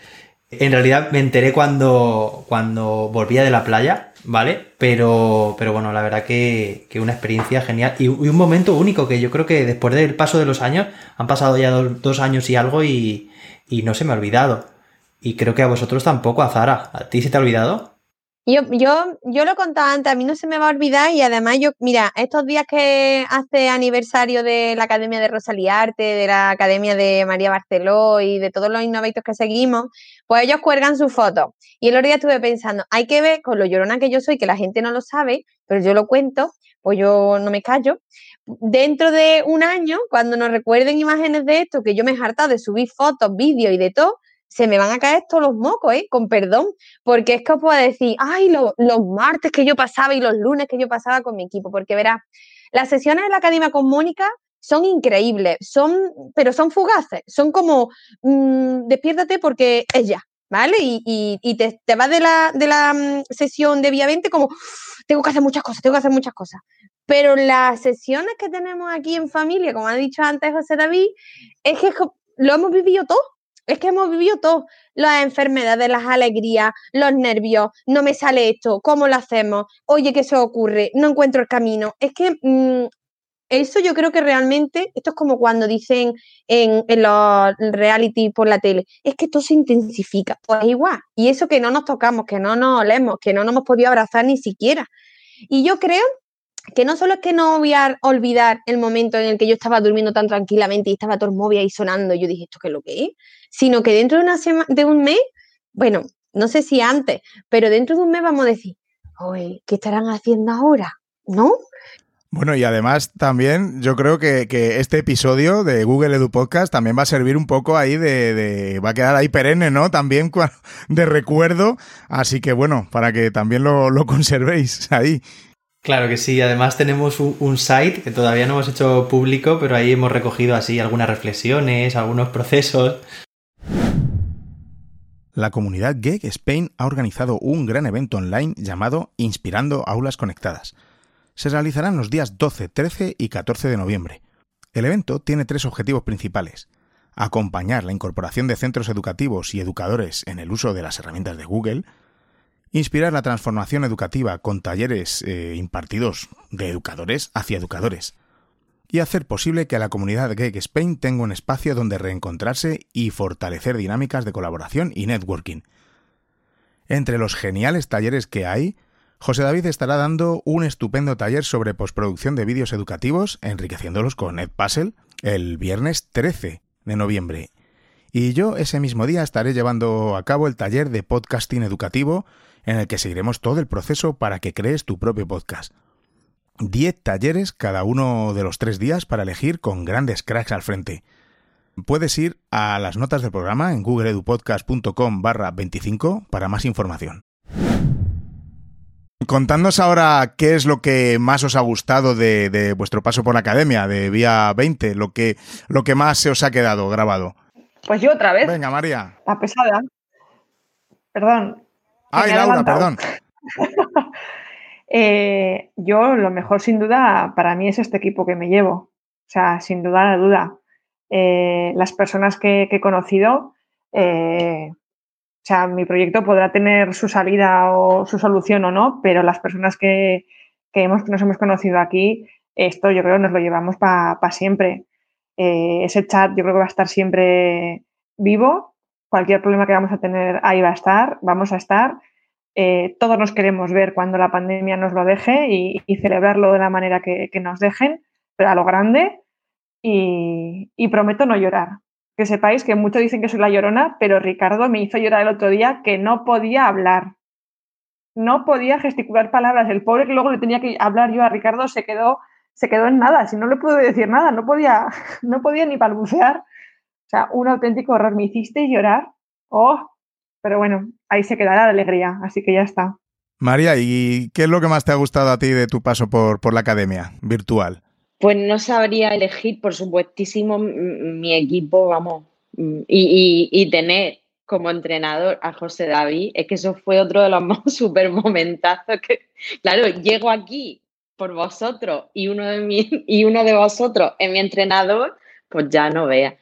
En realidad me enteré cuando, cuando volvía de la playa, ¿vale? Pero, pero bueno, la verdad que, que una experiencia genial y, un momento único que yo creo que después del paso de los años, han pasado ya dos años y algo y, y no se me ha olvidado. Y creo que a vosotros tampoco, a Zara. ¿A ti se te ha olvidado? Yo, yo, yo lo contaba antes, a mí no se me va a olvidar y además yo, mira, estos días que hace aniversario de la Academia de Rosalía Arte, de la Academia de María Barceló y de todos los innovators que seguimos, pues ellos cuelgan sus fotos. Y el otro día estuve pensando, hay que ver con lo llorona que yo soy, que la gente no lo sabe, pero yo lo cuento, pues yo no me callo. Dentro de un año, cuando nos recuerden imágenes de esto, que yo me he hartado de subir fotos, vídeos y de todo, se me van a caer todos los mocos, ¿eh? Con perdón, porque es que os puedo decir, ay, los martes que yo pasaba y los lunes que yo pasaba con mi equipo, porque verás, las sesiones de la Academia con Mónica son increíbles, son, pero son fugaces, son como, mmm, despiértate porque es ya, ¿vale? Y, te, te, vas de la, de la mm, sesión de Vía 20 como, tengo que hacer muchas cosas, tengo que hacer muchas cosas. Pero las sesiones que tenemos aquí en familia, como ha dicho antes José David, es que lo hemos vivido todo. Es que hemos vivido todo, las enfermedades, las alegrías, los nervios, no me sale esto, ¿cómo lo hacemos? Oye, ¿qué se ocurre? No encuentro el camino. Es que mm, eso yo creo que realmente, esto es como cuando dicen en, los reality por la tele, es que esto se intensifica, pues igual. Y eso que no nos tocamos, que no nos olemos, que no nos hemos podido abrazar ni siquiera. Y yo creo que no solo es que no voy a olvidar el momento en el que yo estaba durmiendo tan tranquilamente y estaba móvil ahí sonando, y yo dije, ¿esto qué es lo que es? Sino que dentro de, una de un mes, bueno, no sé si antes, pero dentro de un mes vamos a decir, ¿qué estarán haciendo ahora? ¿No? Bueno, y además también yo creo que, este episodio de Google Edu Podcast también va a servir un poco ahí de, va a quedar ahí perenne, ¿no? También de recuerdo, así que bueno, para que también lo, lo conservéis ahí. Claro que sí, además tenemos un, site que todavía no hemos hecho público, pero ahí hemos recogido así algunas reflexiones, algunos procesos. La comunidad GEG Spain ha organizado un gran evento online llamado Inspirando Aulas Conectadas. Se realizarán los días 12, 13 y 14 de noviembre. El evento tiene tres objetivos principales. Acompañar la incorporación de centros educativos y educadores en el uso de las herramientas de Google, inspirar la transformación educativa con talleres eh, impartidos de educadores hacia educadores y hacer posible que la comunidad Geek Spain tenga un espacio donde reencontrarse y fortalecer dinámicas de colaboración y networking. Entre los geniales talleres que hay, José David estará dando un estupendo taller sobre postproducción de vídeos educativos, enriqueciéndolos con Edpuzzle, el viernes 13 de noviembre. Y yo ese mismo día estaré llevando a cabo el taller de podcasting educativo en el que seguiremos todo el proceso para que crees tu propio podcast. 10 talleres cada uno de los tres días para elegir con grandes cracks al frente. Puedes ir a las notas del programa en googleedupodcast.com barra 25 para más información. Contadnos ahora qué es lo que más os ha gustado de, vuestro paso por la academia, de Vía 20, lo que, lo que más se os ha quedado grabado. Pues yo otra vez. Venga, María. La pesada. Perdón, Ay, Laura, perdón. Eh, yo lo mejor sin duda para mí es este equipo que me llevo. O sea, sin duda la duda. Eh, las personas que, he conocido, eh, o sea, mi proyecto podrá tener su salida o su solución o no, pero las personas que, hemos, nos hemos conocido aquí, esto yo creo nos lo llevamos para siempre. ese chat yo creo que va a estar siempre vivo cualquier problema que vamos a tener, ahí va a estar, vamos a estar. Eh, todos nos queremos ver cuando la pandemia nos lo deje y, celebrarlo de la manera que, nos dejen, pero a lo grande. Y, prometo no llorar. Que sepáis que muchos dicen que soy la llorona, pero Ricardo me hizo llorar el otro día que no podía hablar. No podía gesticular palabras. El pobre que luego le tenía que hablar yo a Ricardo se quedó, se quedó en nada. Si no le pude decir nada, no podía, no podía ni balbucear un auténtico horror. Me hiciste llorar. Oh, pero bueno, ahí se quedará la alegría, así que ya está. María, ¿y qué es lo que más te ha gustado a ti de tu paso por, por la academia virtual? Pues no sabría elegir, por supuestísimo, mi equipo, vamos, y, y, tener como entrenador a José David, es que eso fue otro de los más super momentazos que, claro, llego aquí por vosotros y uno de, mi, y uno de vosotros es mi entrenador, pues ya no veas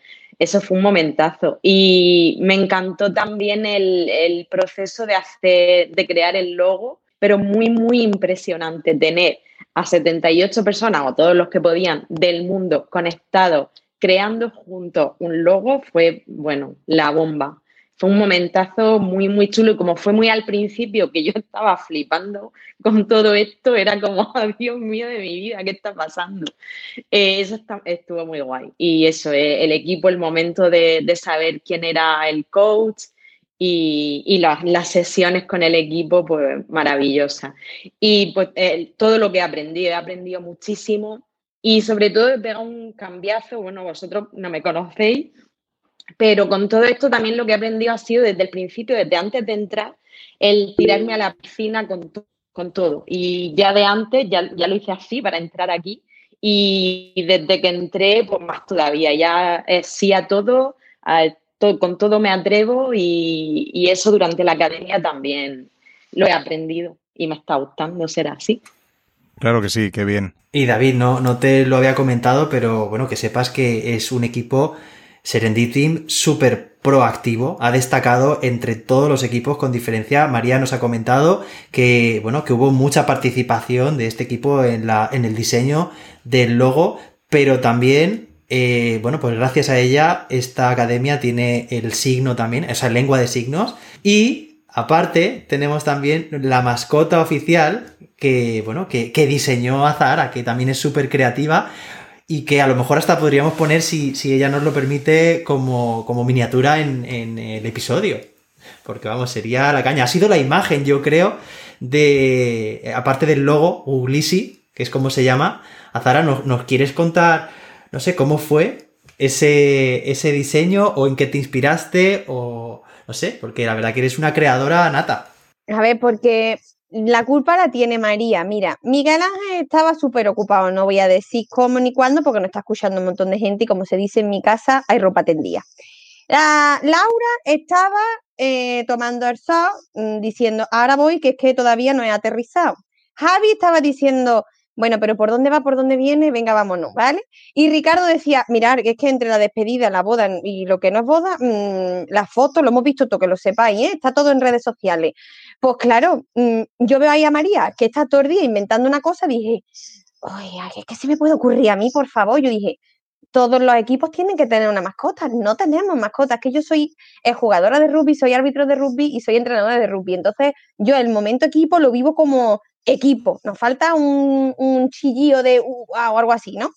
eso fue un momentazo. Y me encantó también el, proceso de hacer, de crear el logo, pero muy, muy impresionante tener a 78 personas o todos los que podían del mundo conectados, creando juntos un logo, fue, bueno, la bomba fue un momentazo muy, muy chulo y como fue muy al principio que yo estaba flipando con todo esto, era como, Dios mío de mi vida, ¿qué está pasando? Eh, eso estuvo muy guay. Y eso, eh, el equipo, el momento de, saber quién era el coach y, las, sesiones con el equipo, pues maravillosa. Y pues todo lo que he aprendido, he aprendido muchísimo y sobre todo he pegado un cambiazo, bueno, vosotros no me conocéis, pero con todo esto también lo que he aprendido ha sido desde el principio, desde antes de entrar, el tirarme a la piscina con, con todo. Y ya de antes, ya, ya, lo hice así para entrar aquí. Y desde que entré, pues más todavía, ya sí a todo, con todo me atrevo y, y eso durante la academia también lo he aprendido y me está gustando ser así. Claro que sí, qué bien. Y David, no, no te lo había comentado, pero bueno, que sepas que es un equipo Serendipity súper proactivo, ha destacado entre todos los equipos con diferencia. María nos ha comentado que, bueno, que hubo mucha participación de este equipo en, la, en el diseño del logo, pero también, eh, bueno, pues gracias a ella esta academia tiene el signo también, esa lengua de signos, y Aparte, tenemos también la mascota oficial que, bueno, que, que diseñó Azara, que también es súper creativa y que a lo mejor hasta podríamos poner, si, si ella nos lo permite, como, como miniatura en, en, el episodio. Porque vamos, sería la caña. Ha sido la imagen, yo creo, de, aparte del logo, Uglisi, que es como se llama. Azara, ¿nos, nos quieres contar, no sé, cómo fue ese, ese diseño o en qué te inspiraste o no sé, porque la verdad que eres una creadora nata. A ver, porque la culpa la tiene María. Mira, Miguel Ángel estaba súper ocupado, no voy a decir cómo ni cuándo, porque no está escuchando un montón de gente y como se dice en mi casa, hay ropa tendida. La, Laura estaba eh, tomando el sol mm, diciendo, ahora voy, que es que todavía no he aterrizado. Javi estaba diciendo, bueno, pero ¿por dónde va? ¿Por dónde viene? Venga, vámonos, ¿vale? Y Ricardo decía, mirar, que es que entre la despedida, la boda y lo que no es boda, mmm, las fotos, lo hemos visto todo, que lo sepáis, ¿eh? Está todo en redes sociales. Pues claro, mmm, yo veo ahí a María, que está todo el día inventando una cosa, dije, que se me puede ocurrir a mí, por favor. Yo dije, todos los equipos tienen que tener una mascota. No tenemos mascotas, que yo soy jugadora de rugby, soy árbitro de rugby y soy entrenadora de rugby. Entonces, yo el momento equipo lo vivo como equipo, nos falta un, un de uh, o algo así, ¿no?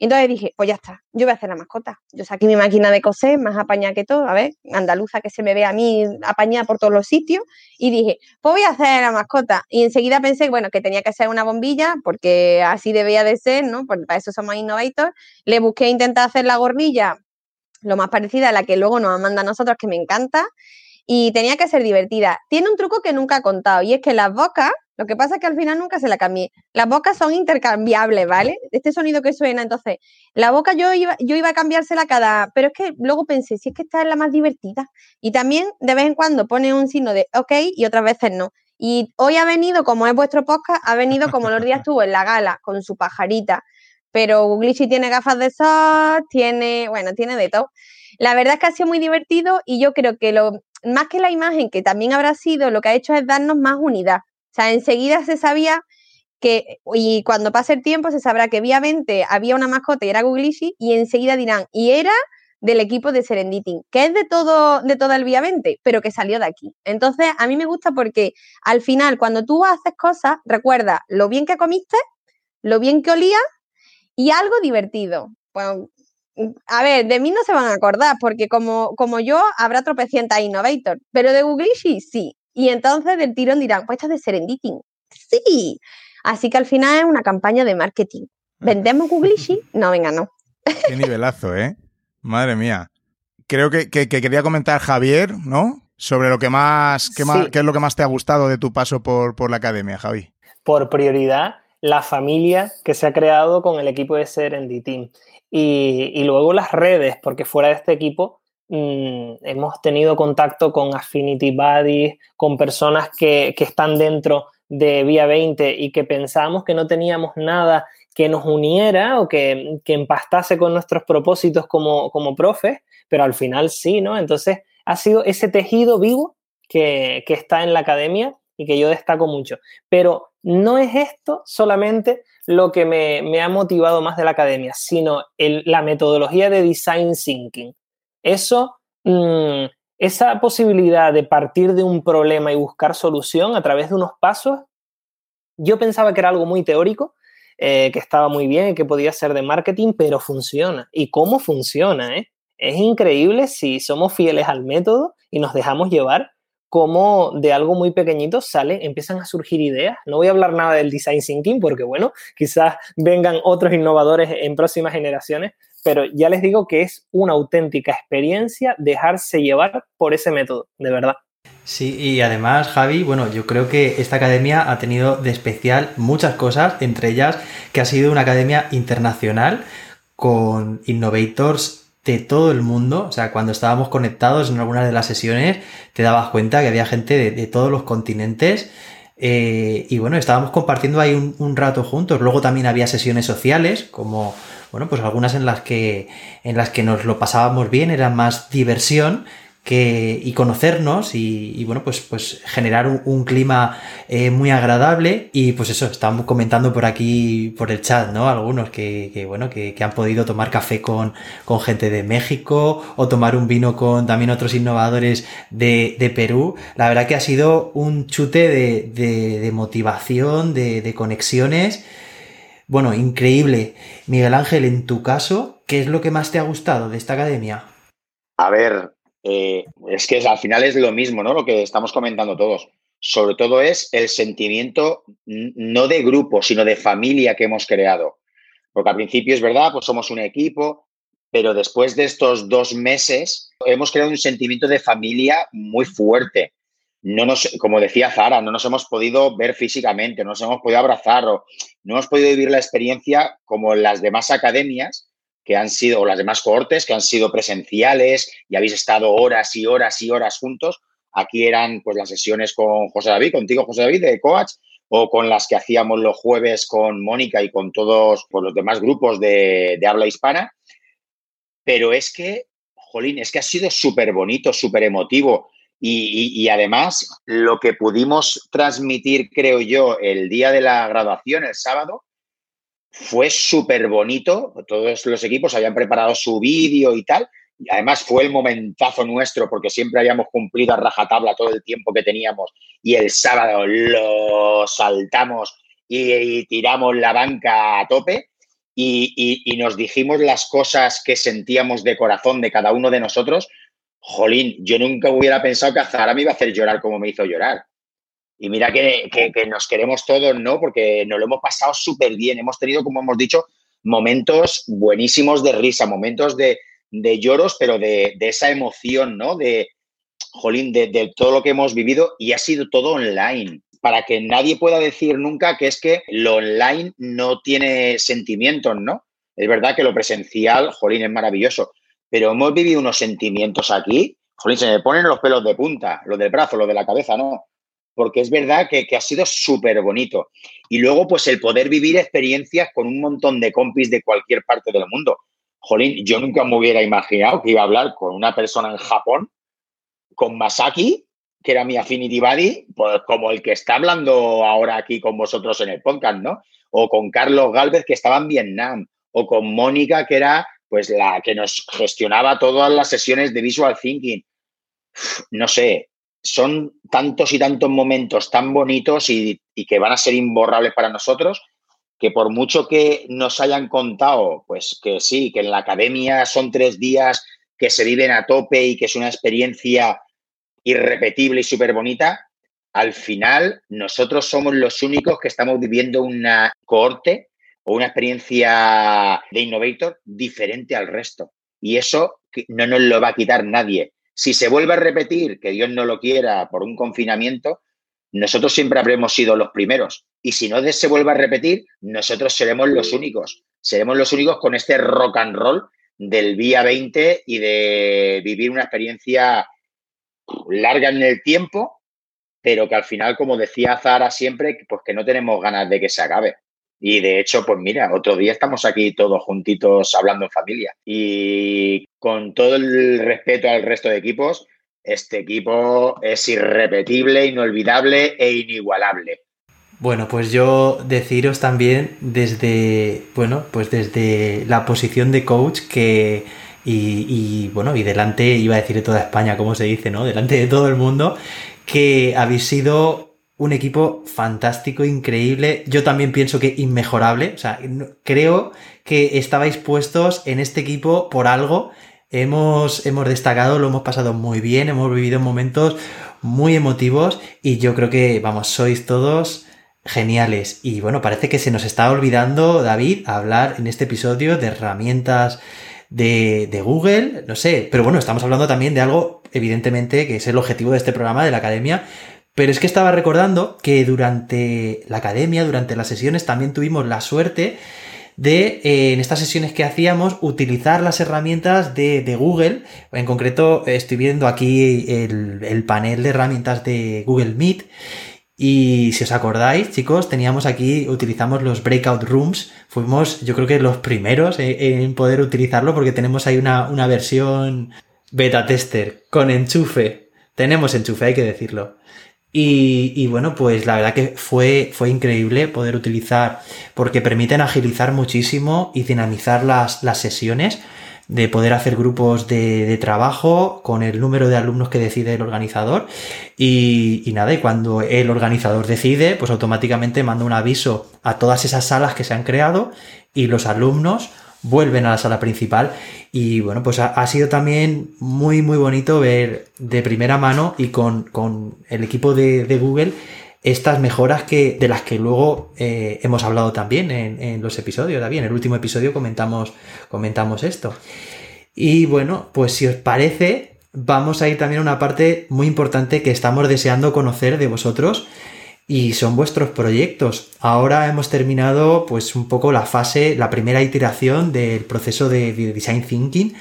Entonces dije, pues ya está, yo voy a hacer la mascota. Yo saqué mi máquina de coser, más apañada que todo, a ver, andaluza que se me ve a mí apañada por todos los sitios, y dije, pues voy a hacer la mascota. Y enseguida pensé, bueno, que tenía que ser una bombilla, porque así debía de ser, ¿no? Porque para eso somos innovators. Le busqué intentar hacer la gorrilla lo más parecida a la que luego nos manda a nosotros, que me encanta, y tenía que ser divertida. Tiene un truco que nunca he contado, y es que las bocas lo que pasa es que al final nunca se la cambié. Las bocas son intercambiables, ¿vale? Este sonido que suena, entonces, la boca yo iba, yo iba a cambiársela cada. Pero es que luego pensé, si es que esta es la más divertida. Y también de vez en cuando pone un signo de ok y otras veces no. Y hoy ha venido, como es vuestro podcast, ha venido como los días estuvo en la gala con su pajarita. Pero Glitchy tiene gafas de sol, tiene, bueno, tiene de todo. La verdad es que ha sido muy divertido y yo creo que lo, más que la imagen, que también habrá sido, lo que ha hecho es darnos más unidad. O sea, enseguida se sabía que, y cuando pase el tiempo se sabrá que vía 20 había una mascota y era Googlishi, y enseguida dirán, y era del equipo de Serendipity, que es de todo, de toda el vía 20, pero que salió de aquí. Entonces, a mí me gusta porque al final, cuando tú haces cosas, recuerda lo bien que comiste, lo bien que olía y algo divertido. Bueno, a ver, de mí no se van a acordar, porque como, como yo, habrá tropecientas Innovator, pero de Googlishi sí. Y entonces del tirón dirán, pues estás de Serendipity. Sí. Así que al final es una campaña de marketing. ¿Vendemos Googlishi? No, venga, no. Qué nivelazo, ¿eh? Madre mía. Creo que, que, que quería comentar Javier, ¿no? Sobre lo que más, qué, más, qué es lo que más te ha gustado de tu paso por, por la academia, Javi. Por prioridad, la familia que se ha creado con el equipo de Serendipity. Y, luego las redes, porque fuera de este equipo Mm, hemos tenido contacto con Affinity Buddies, con personas que, que, están dentro de Vía 20 y que pensábamos que no teníamos nada que nos uniera o que, que empastase con nuestros propósitos como, como profes, pero al final sí, ¿no? Entonces ha sido ese tejido vivo que, que está en la academia y que yo destaco mucho. Pero no es esto solamente lo que me, ha motivado más de la academia, sino la metodología de design thinking. Eso, mmm, esa posibilidad de partir de un problema y buscar solución a través de unos pasos, yo pensaba que era algo muy teórico, eh, que estaba muy bien y que podía ser de marketing, pero funciona. ¿Y cómo funciona? Eh? Es increíble si somos fieles al método y nos dejamos llevar cómo de algo muy pequeñito sale, empiezan a surgir ideas. No voy a hablar nada del design thinking porque, bueno, quizás vengan otros innovadores en próximas generaciones, pero ya les digo que es una auténtica experiencia dejarse llevar por ese método, de verdad. Sí, y además, Javi, bueno, yo creo que esta academia ha tenido de especial muchas cosas, entre ellas que ha sido una academia internacional con innovators de todo el mundo. O sea, cuando estábamos conectados en algunas de las sesiones, te dabas cuenta que había gente de, todos los continentes. Eh, y bueno, estábamos compartiendo ahí un, un, rato juntos. Luego también había sesiones sociales, como, bueno, pues algunas en las que, en las que nos lo pasábamos bien, era más diversión que, y conocernos y, bueno, pues, pues generar un, clima eh, muy agradable y pues eso, estamos comentando por aquí, por el chat, ¿no? Algunos que, que bueno, que, han podido tomar café con, con gente de México o tomar un vino con también otros innovadores de, de Perú. La verdad que ha sido un chute de, de, de motivación, de, de conexiones. Bueno, increíble. Miguel Ángel, en tu caso, ¿qué es lo que más te ha gustado de esta academia? A ver, eh, es que al final es lo mismo, ¿no? Lo que estamos comentando todos. Sobre todo es el sentimiento no de grupo, sino de familia que hemos creado. Porque al principio es verdad, pues somos un equipo, pero después de estos dos meses hemos creado un sentimiento de familia muy fuerte. No nos, como decía Zara, no nos hemos podido ver físicamente, no nos hemos podido abrazar, o no hemos podido vivir la experiencia como las demás academias, que han sido, o las demás cohortes, que han sido presenciales y habéis estado horas y horas y horas juntos. Aquí eran pues las sesiones con José David, contigo José David de Coach, o con las que hacíamos los jueves con Mónica y con todos con los demás grupos de, habla hispana. Pero es que, jolín, es que ha sido súper bonito, súper emotivo. y, además, lo que pudimos transmitir, creo yo, el día de la graduación, el sábado, fue súper bonito, todos los equipos habían preparado su vídeo y tal, y además fue el momentazo nuestro porque siempre habíamos cumplido a rajatabla todo el tiempo que teníamos y el sábado lo saltamos y, tiramos la banca a tope y, nos dijimos las cosas que sentíamos de corazón de cada uno de nosotros. Jolín, yo nunca hubiera pensado que Azahara me iba a hacer llorar como me hizo llorar. Y mira que, nos queremos todos, ¿no? Porque nos lo hemos pasado súper bien. Hemos tenido, como hemos dicho, momentos buenísimos de risa, momentos de, lloros, pero de, esa emoción, ¿no? De, jolín, de, todo lo que hemos vivido y ha sido todo online. Para que nadie pueda decir nunca que es que lo online no tiene sentimientos, ¿no? Es verdad que lo presencial, jolín, es maravilloso, pero hemos vivido unos sentimientos aquí, jolín, se me ponen los pelos de punta, lo del brazo, lo de la cabeza, no porque es verdad que, ha sido súper bonito. Y luego, pues el poder vivir experiencias con un montón de compis de cualquier parte del mundo. Jolín, yo nunca me hubiera imaginado que iba a hablar con una persona en Japón, con Masaki, que era mi Affinity Buddy, pues como el que está hablando ahora aquí con vosotros en el podcast, ¿no? O con Carlos Galvez, que estaba en Vietnam, o con Mónica, que era pues la que nos gestionaba todas las sesiones de Visual Thinking. No sé, son tantos y tantos momentos tan bonitos y, que van a ser imborrables para nosotros que por mucho que nos hayan contado, pues que sí, que en la academia son tres días que se viven a tope y que es una experiencia irrepetible y súper bonita, al final nosotros somos los únicos que estamos viviendo una cohorte o una experiencia de Innovator diferente al resto. Y eso no nos lo va a quitar nadie. Si se vuelve a repetir, que Dios no lo quiera, por un confinamiento, nosotros siempre habremos sido los primeros. Y si no se vuelve a repetir, nosotros seremos los únicos. Seremos los únicos con este rock and roll del día 20 y de vivir una experiencia larga en el tiempo, pero que al final, como decía Zara siempre, pues que no tenemos ganas de que se acabe. Y de hecho, pues mira, otro día estamos aquí todos juntitos hablando en familia. Y con todo el respeto al resto de equipos, este equipo es irrepetible, inolvidable e inigualable. Bueno, pues yo deciros también desde, bueno, pues desde la posición de coach que, y, y, bueno, y delante, iba a decir de toda España, como se dice, ¿no? Delante de todo el mundo, que habéis sido un equipo fantástico, increíble. Yo también pienso que inmejorable. O sea, creo que estabais puestos en este equipo por algo. Hemos, hemos destacado, lo hemos pasado muy bien, hemos vivido momentos muy emotivos y yo creo que, vamos, sois todos geniales. Y bueno, parece que se nos está olvidando, David, hablar en este episodio de herramientas de, de, Google, no sé, pero bueno, estamos hablando también de algo, evidentemente, que es el objetivo de este programa de la academia, pero es que estaba recordando que durante la academia, durante las sesiones, también tuvimos la suerte de, eh, en estas sesiones que hacíamos, utilizar las herramientas de, Google. En concreto, estoy viendo aquí el, el panel de herramientas de Google Meet. Y si os acordáis, chicos, teníamos aquí, utilizamos los breakout rooms. Fuimos, yo creo que los primeros en, poder utilizarlo porque tenemos ahí una, una, versión beta tester con enchufe. Tenemos enchufe, hay que decirlo. Y, y, bueno, pues la verdad que fue, fue increíble poder utilizar porque permiten agilizar muchísimo y dinamizar las, las sesiones de poder hacer grupos de, trabajo con el número de alumnos que decide el organizador. Y, nada, y cuando el organizador decide, pues automáticamente manda un aviso a todas esas salas que se han creado y los alumnos vuelven a la sala principal y bueno, pues ha, sido también muy muy bonito ver de primera mano y con, con el equipo de, de Google estas mejoras que, de las que luego eh, hemos hablado también en, los episodios. En el último episodio comentamos, comentamos esto. Y bueno, pues si os parece, vamos a ir también a una parte muy importante que estamos deseando conocer de vosotros y son vuestros proyectos. Ahora hemos terminado pues un poco la fase, la primera iteración del proceso de design thinking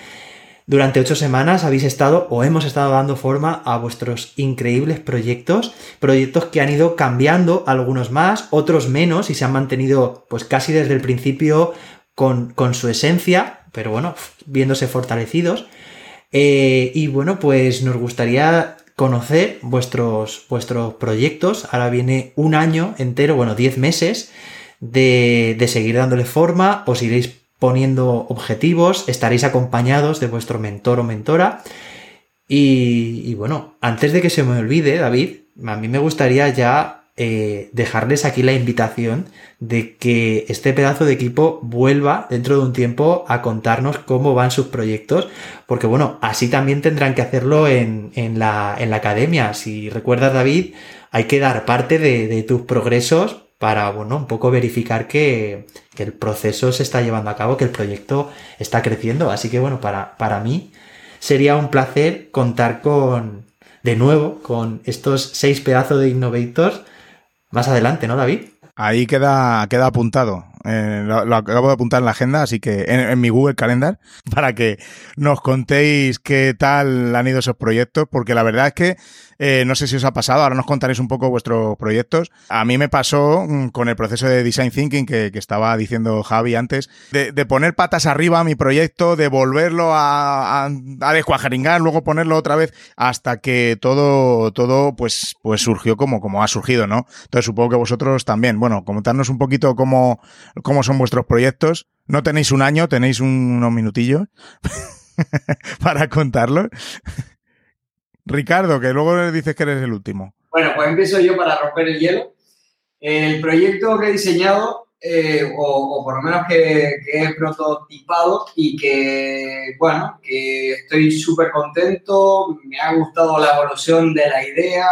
durante ocho semanas habéis estado o hemos estado dando forma a vuestros increíbles proyectos, proyectos que han ido cambiando, algunos más, otros menos y se han mantenido pues casi desde el principio con, su esencia, pero bueno, viéndose fortalecidos. Eh, y bueno, pues nos gustaría conocer vuestros, vuestros proyectos. Ahora viene un año entero, bueno, diez meses de, de seguir dándole forma. Os iréis poniendo objetivos, estaréis acompañados de vuestro mentor o mentora. Y, bueno, antes de que se me olvide, David, a mí me gustaría ya eh, dejarles aquí la invitación de que este pedazo de equipo vuelva dentro de un tiempo a contarnos cómo van sus proyectos, porque bueno, así también tendrán que hacerlo en, la, academia. Si recuerdas, David, hay que dar parte de, de tus progresos para, bueno, un poco verificar que, el proceso se está llevando a cabo, que el proyecto está creciendo. Así que, bueno, para, para mí sería un placer contar con, de nuevo, con estos seis pedazos de Innovators más adelante, ¿no, David? Ahí queda, queda apuntado. Eh, lo, acabo de apuntar en la agenda, así que en, mi Google Calendar, para que nos contéis qué tal han ido esos proyectos, porque la verdad es que eh, no sé si os ha pasado, ahora nos contaréis un poco vuestros proyectos. A mí me pasó mm, con el proceso de design thinking que, estaba diciendo Javi antes, de, poner patas arriba a mi proyecto, de volverlo a, a, descuajaringar, luego ponerlo otra vez, hasta que todo, todo pues, pues surgió como, como ha surgido, ¿no? Entonces supongo que vosotros también. Bueno, comentarnos un poquito cómo, cómo son vuestros proyectos. No tenéis un año, tenéis unos minutillos para contarlo. Ricardo, que luego dices que eres el último. Bueno, pues empiezo yo para romper el hielo. El proyecto que he diseñado, eh, o, por lo menos que, he prototipado y que, bueno, que estoy súper contento, me ha gustado la evolución de la idea,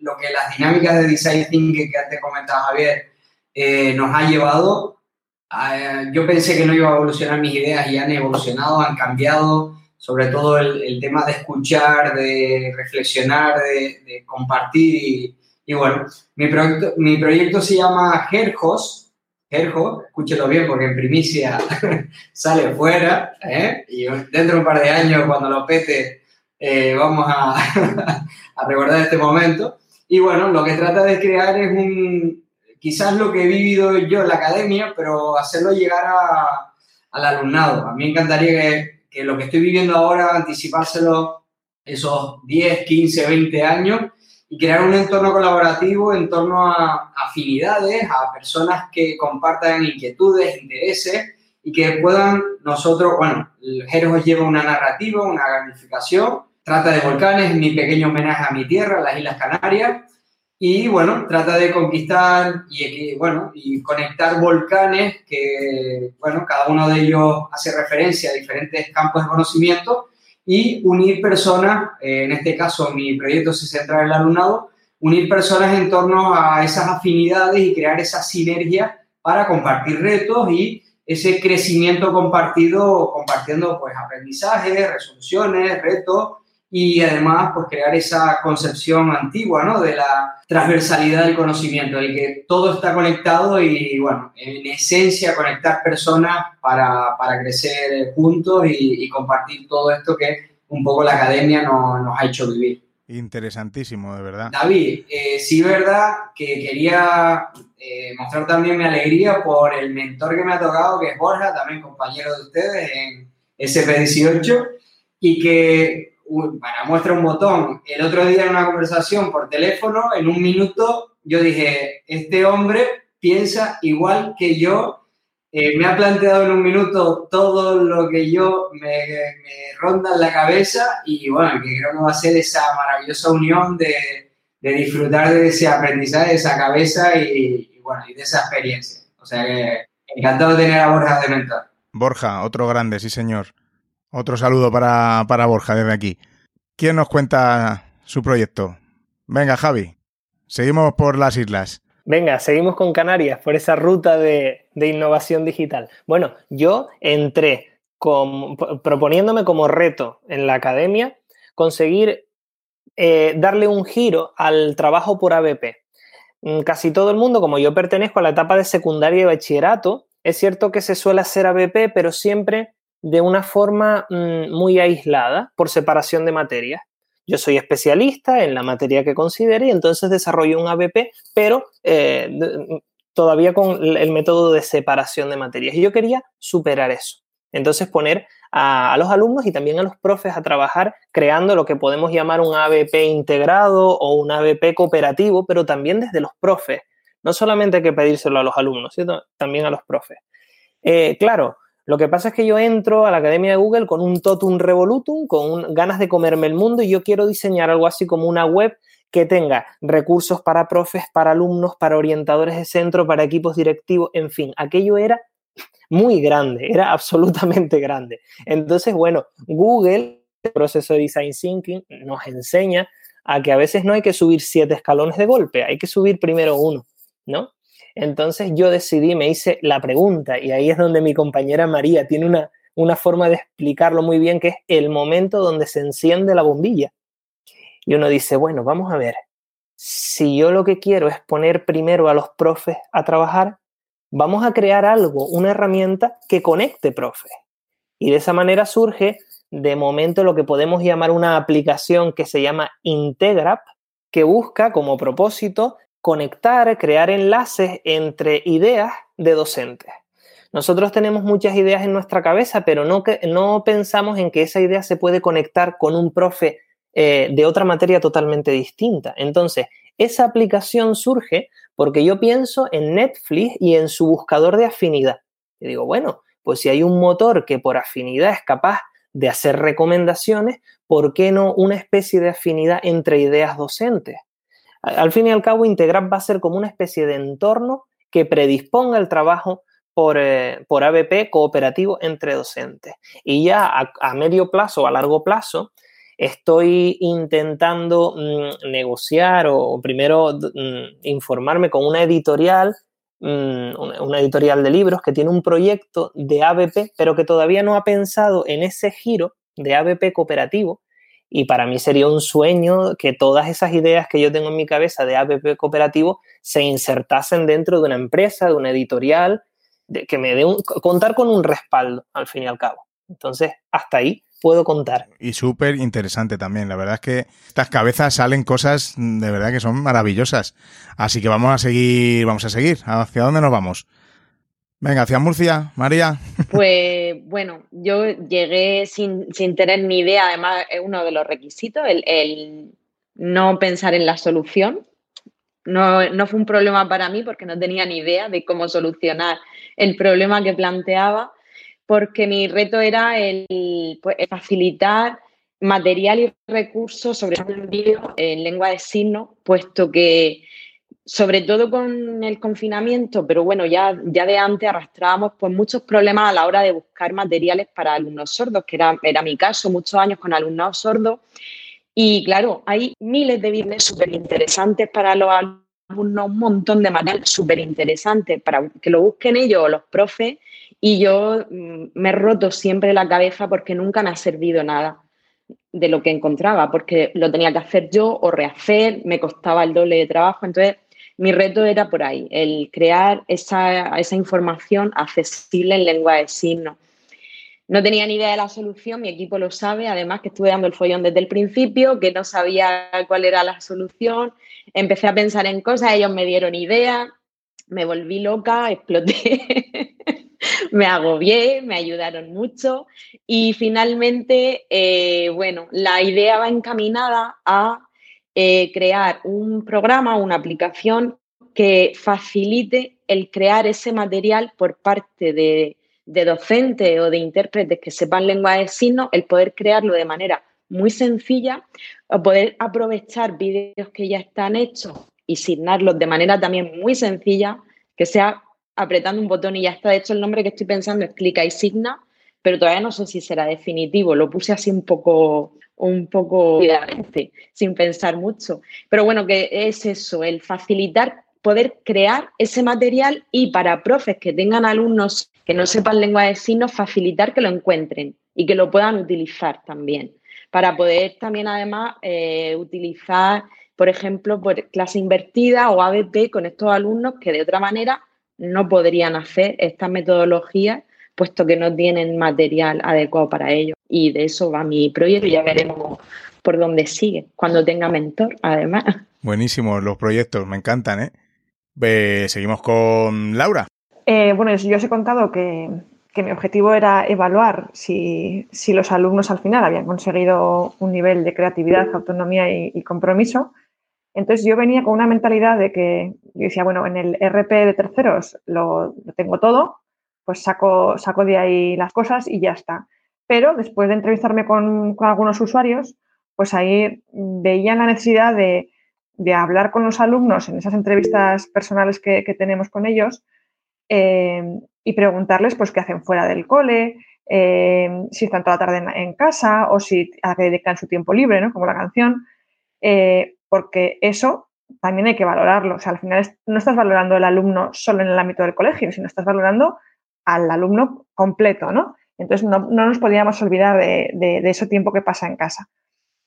lo que las dinámicas de design thinking que antes comentaba Javier eh, nos ha llevado. yo pensé que no iba a evolucionar mis ideas y han evolucionado, han cambiado sobre todo el, tema de escuchar, de reflexionar, de, compartir. Y, bueno, mi proyecto, mi proyecto se llama Gerjos. Gerjo, escúchelo bien porque en primicia sale fuera. ¿eh? Y dentro de un par de años, cuando lo pete, eh, vamos a, recordar este momento. Y bueno, lo que trata de crear es un, quizás lo que he vivido yo en la academia, pero hacerlo llegar a, al alumnado. A mí me encantaría que que lo que estoy viviendo ahora, anticipárselo esos 10, 15, 20 años y crear un entorno colaborativo en torno a afinidades, a personas que compartan inquietudes, intereses y que puedan nosotros, bueno, Jeros lleva una narrativa, una gamificación, trata de volcanes, mi pequeño homenaje a mi tierra, las Islas Canarias, y bueno, trata de conquistar y, bueno, y conectar volcanes que, bueno, cada uno de ellos hace referencia a diferentes campos de conocimiento y unir personas, eh, en este caso mi proyecto se centra en el alumnado, unir personas en torno a esas afinidades y crear esa sinergia para compartir retos y ese crecimiento compartido, compartiendo pues aprendizajes, resoluciones, retos y además pues crear esa concepción antigua, ¿no? De la transversalidad del conocimiento, y que todo está conectado y, bueno, en esencia conectar personas para, para crecer juntos y, compartir todo esto que un poco la academia nos, nos ha hecho vivir. Interesantísimo, de verdad. David, eh, sí, verdad que quería eh, mostrar también mi alegría por el mentor que me ha tocado, que es Borja, también compañero de ustedes en SP18, y que para muestra un botón, el otro día en una conversación por teléfono, en un minuto, yo dije, este hombre piensa igual que yo, eh, me ha planteado en un minuto todo lo que yo me, ronda en la cabeza y bueno, que creo que va a ser esa maravillosa unión de, disfrutar de ese aprendizaje, de esa cabeza y, bueno, y de esa experiencia. O sea que encantado de tener a Borja de mentor. Borja, otro grande, sí señor. Otro saludo para, Borja desde aquí. ¿Quién nos cuenta su proyecto? Venga, Javi, seguimos por las islas. Venga, seguimos con Canarias, por esa ruta de, innovación digital. Bueno, yo entré proponiéndome como reto en la academia conseguir eh, darle un giro al trabajo por ABP. Mm, casi todo el mundo, como yo pertenezco a la etapa de secundaria y bachillerato, es cierto que se suele hacer ABP, pero siempre de una forma mm, muy aislada por separación de materias. Yo soy especialista en la materia que considere y entonces desarrollo un ABP, pero eh, mm, todavía con el método de separación de materias. Y yo quería superar eso. Entonces poner a, los alumnos y también a los profes a trabajar creando lo que podemos llamar un ABP integrado o un ABP cooperativo, pero también desde los profes. No solamente hay que pedírselo a los alumnos, sino también a los profes. Eh, claro, lo que pasa es que yo entro a la Academia de Google con un totum revolutum, con ganas de comerme el mundo y yo quiero diseñar algo así como una web que tenga recursos para profes, para alumnos, para orientadores de centro, para equipos directivos, en fin, aquello era muy grande, era absolutamente grande. Entonces, bueno, Google, el proceso de Design Thinking, nos enseña a que a veces no hay que subir siete escalones de golpe, hay que subir primero uno, ¿no? Entonces yo decidí, me hice la pregunta y ahí es donde mi compañera María tiene una, una forma de explicarlo muy bien, que es el momento donde se enciende la bombilla. Y uno dice, bueno, vamos a ver, si yo lo que quiero es poner primero a los profes a trabajar, vamos a crear algo, una herramienta que conecte profes. Y de esa manera surge de momento lo que podemos llamar una aplicación que se llama Integrap, que busca como propósito conectar, crear enlaces entre ideas de docentes. Nosotros tenemos muchas ideas en nuestra cabeza, pero no, no pensamos en que esa idea se puede conectar con un profe eh, de otra materia totalmente distinta. Entonces, esa aplicación surge porque yo pienso en Netflix y en su buscador de afinidad. Y digo, bueno, pues si hay un motor que por afinidad es capaz de hacer recomendaciones, ¿por qué no una especie de afinidad entre ideas docentes? Al fin y al cabo, Integrap va a ser como una especie de entorno que predisponga el trabajo por, eh, por ABP cooperativo entre docentes. Y ya a, medio plazo a largo plazo, estoy intentando mm, negociar o, primero mm, informarme con una editorial, mm, una, editorial de libros que tiene un proyecto de ABP, pero que todavía no ha pensado en ese giro de ABP cooperativo y para mí sería un sueño que todas esas ideas que yo tengo en mi cabeza de APP cooperativo se insertasen dentro de una empresa, de una editorial, de, que me dé un, contar con un respaldo al fin y al cabo. Entonces, hasta ahí puedo contar. Y súper interesante también. La verdad es que estas cabezas salen cosas de verdad que son maravillosas. Así que vamos a seguir, vamos a seguir. ¿Hacia dónde nos vamos? Venga, hacia Murcia, María. Pues bueno, yo llegué sin, tener ni idea, además es uno de los requisitos, el, no pensar en la solución. No, no, fue un problema para mí porque no tenía ni idea de cómo solucionar el problema que planteaba, porque mi reto era el, pues, facilitar material y recursos sobre el vídeo en lengua de signos, puesto que sobre todo con el confinamiento, pero bueno, ya, ya de antes arrastrábamos pues muchos problemas a la hora de buscar materiales para alumnos sordos, que era, era mi caso, muchos años con alumnos sordos. Y claro, hay miles de vídeos súper interesantes para los alumnos, un montón de material súper interesante para que lo busquen ellos o los profes. Y yo mm, me he roto siempre la cabeza porque nunca me ha servido nada. de lo que encontraba, porque lo tenía que hacer yo o rehacer, me costaba el doble de trabajo. Entonces, mi reto era por ahí, el crear esa, esa información accesible en lengua de signos. No tenía ni idea de la solución, mi equipo lo sabe, además que estuve dando el follón desde el principio, que no sabía cuál era la solución, empecé a pensar en cosas, ellos me dieron ideas, me volví loca, exploté, me agobié, me ayudaron mucho y finalmente, eh, bueno, la idea va encaminada a eh, crear un programa, una aplicación que facilite el crear ese material por parte de docentes o de intérpretes que sepan lengua de signos, el poder crearlo de manera muy sencilla o poder aprovechar vídeos que ya están hechos y signarlos de manera también muy sencilla, que sea apretando un botón y ya está. Hecho, el nombre que estoy pensando es clica y signa, pero todavía no sé si será definitivo. Lo puse así un poco, un poco sin pensar mucho. Pero bueno, que es eso, el facilitar poder crear ese material y para profes que tengan alumnos que no sepan lengua de signos, facilitar que lo encuentren y que lo puedan utilizar también. Para poder también además eh, utilizar, por ejemplo, por clase invertida o ABP con estos alumnos que de otra manera no podrían hacer estas metodologías puesto que no tienen material adecuado para ello. Y de eso va mi proyecto y ya veremos por dónde sigue, cuando tenga mentor, además. Buenísimo, los proyectos, me encantan, ¿eh? seguimos con Laura. Eh, bueno, yo os he contado que, mi objetivo era evaluar si, los alumnos al final habían conseguido un nivel de creatividad, autonomía y, compromiso. Entonces yo venía con una mentalidad de que yo decía, bueno, en el RP de terceros lo, tengo todo, pues saco, saco de ahí las cosas y ya está. Pero después de entrevistarme con, con algunos usuarios, pues ahí veían la necesidad de, de hablar con los alumnos en esas entrevistas personales que, tenemos con ellos eh, y preguntarles pues qué hacen fuera del cole, eh, si están toda la tarde en, casa o si a qué dedican su tiempo libre, ¿no? como la canción, eh, porque eso también hay que valorarlo. O sea, al final no estás valorando al alumno solo en el ámbito del colegio, sino estás valorando al alumno completo, ¿no? Entonces no, nos podíamos olvidar de, de ese tiempo que pasa en casa.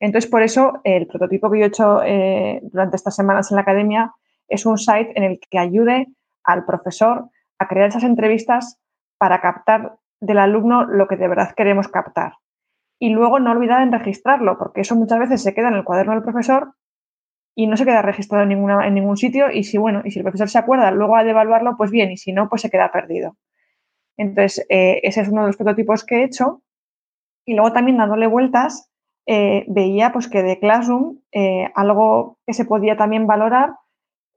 Entonces, por eso, el prototipo que yo he hecho eh, durante estas semanas en la academia es un site en el que ayude al profesor a crear esas entrevistas para captar del alumno lo que de verdad queremos captar. Y luego no olvidar en registrarlo, porque eso muchas veces se queda en el cuaderno del profesor y no se queda registrado en, ninguna, en ningún sitio. Y si, bueno, y si el profesor se acuerda luego de evaluarlo, pues bien, y si no, pues se queda perdido. Entonces, eh, ese es uno de los prototipos que he hecho. Y luego también dándole vueltas eh, veía pues, que de Classroom eh, algo que se podía también valorar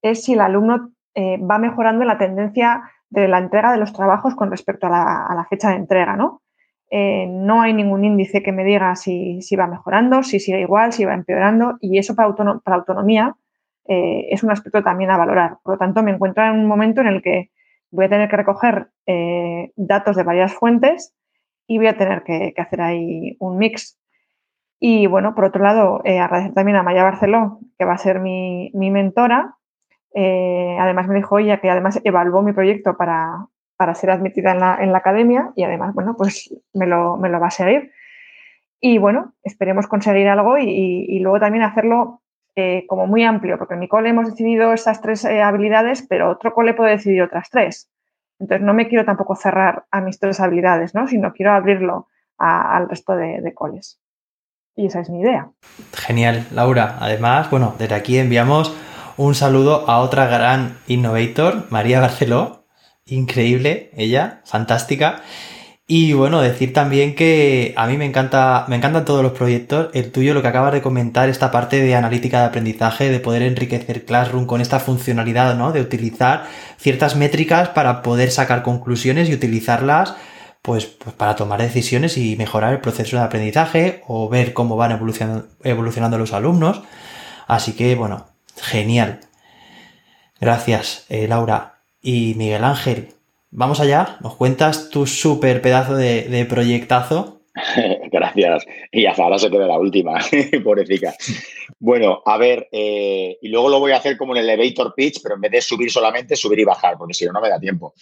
es si el alumno eh, va mejorando la tendencia de la entrega de los trabajos con respecto a la, fecha de entrega. ¿no? no hay ningún índice que me diga si, va mejorando, si sigue igual, si va empeorando y eso para, para autonomía es un aspecto también a valorar. Por lo tanto, me encuentro en un momento en el que voy a tener que recoger datos de varias fuentes y voy a tener que hacer ahí un mix y bueno, por otro lado, eh, agradecer también a Maya Barceló, que va a ser mi, mentora. Eh, además me dijo ella que además evaluó mi proyecto para, ser admitida en la, academia y además, bueno, pues me lo, va a seguir. Y bueno, esperemos conseguir algo y, luego también hacerlo eh, como muy amplio, porque en mi cole hemos decidido estas tres habilidades, pero otro cole puede decidir otras tres. Entonces no me quiero tampoco cerrar a mis tres habilidades, ¿no? sino quiero abrirlo al resto de coles. Y esa es mi idea. Genial, Laura. Además, bueno, desde aquí enviamos un saludo a otra gran innovator, María Barceló. Increíble, ella, fantástica. Y bueno, decir también que a mí me encanta, me encantan todos los proyectos. El tuyo, lo que acabas de comentar, esta parte de analítica de aprendizaje, de poder enriquecer Classroom con esta funcionalidad, ¿no? De utilizar ciertas métricas para poder sacar conclusiones y utilizarlas pues, pues, para tomar decisiones y mejorar el proceso de aprendizaje o ver cómo van evolucionando, los alumnos. Así que, bueno, genial. Gracias, eh, Laura. Y Miguel Ángel, vamos allá. ¿Nos cuentas tu súper pedazo de, proyectazo? Gracias. Y hasta ahora se queda la última, pobrecita. Bueno, a ver, eh, y luego lo voy a hacer como en el elevator pitch, pero en vez de subir solamente, subir y bajar, porque si no, no me da tiempo.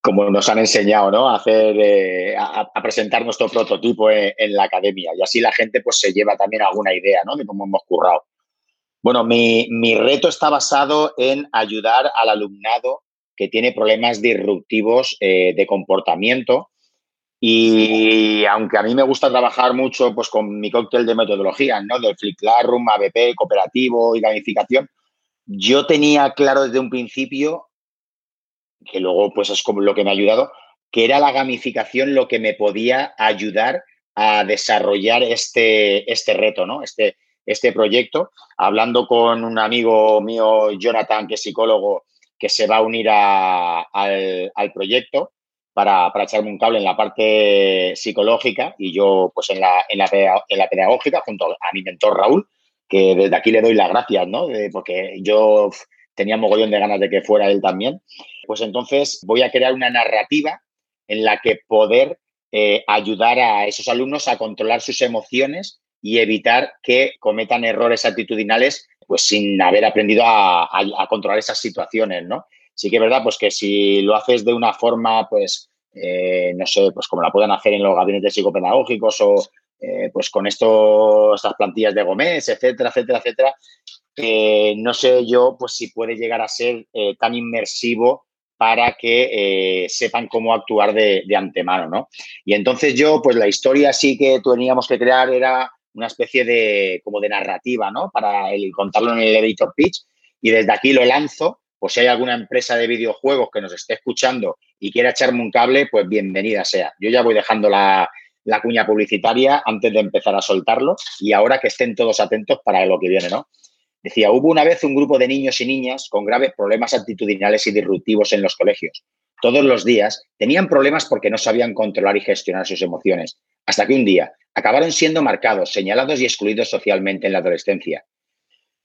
como nos han enseñado, ¿no? A hacer, eh, a, presentar nuestro prototipo en, la academia. Y así la gente pues se lleva también alguna idea, ¿no? De cómo hemos currado. Bueno, mi, reto está basado en ayudar al alumnado que tiene problemas disruptivos eh, de comportamiento. Y aunque a mí me gusta trabajar mucho pues, con mi cóctel de metodologías, ¿no? Del Flip Classroom, ABP, cooperativo y gamificación, yo tenía claro desde un principio que luego pues es como lo que me ha ayudado, que era la gamificación lo que me podía ayudar a desarrollar este, este reto, ¿no? Este, este proyecto, hablando con un amigo mío, Jonathan, que es psicólogo, que se va a unir al, proyecto para, para, echarme un cable en la parte psicológica y yo pues en la, en la, en la pedagógica junto a mi mentor Raúl, que desde aquí le doy las gracias, ¿no? porque yo tenía mogollón de ganas de que fuera él también. Pues entonces voy a crear una narrativa en la que poder eh, ayudar a esos alumnos a controlar sus emociones y evitar que cometan errores actitudinales pues sin haber aprendido a, controlar esas situaciones, ¿no? Sí que es verdad pues que si lo haces de una forma pues eh, no sé, pues como la puedan hacer en los gabinetes psicopedagógicos o eh, pues con esto, estas plantillas de Gómez, etcétera, etcétera, etcétera, no sé yo pues si puede llegar a ser tan inmersivo para que eh, sepan cómo actuar de, antemano, ¿no? Y entonces yo, pues la historia sí que teníamos que crear era una especie de, como de narrativa, ¿no? Para el, contarlo en el editor pitch y desde aquí lo lanzo, pues si hay alguna empresa de videojuegos que nos esté escuchando y quiera echarme un cable, pues bienvenida sea. Yo ya voy dejando la, la cuña publicitaria antes de empezar a soltarlo y ahora que estén todos atentos para lo que viene, ¿no? Decía, hubo una vez un grupo de niños y niñas con graves problemas actitudinales y disruptivos en los colegios. Todos los días tenían problemas porque no sabían controlar y gestionar sus emociones, hasta que un día acabaron siendo marcados, señalados y excluidos socialmente en la adolescencia,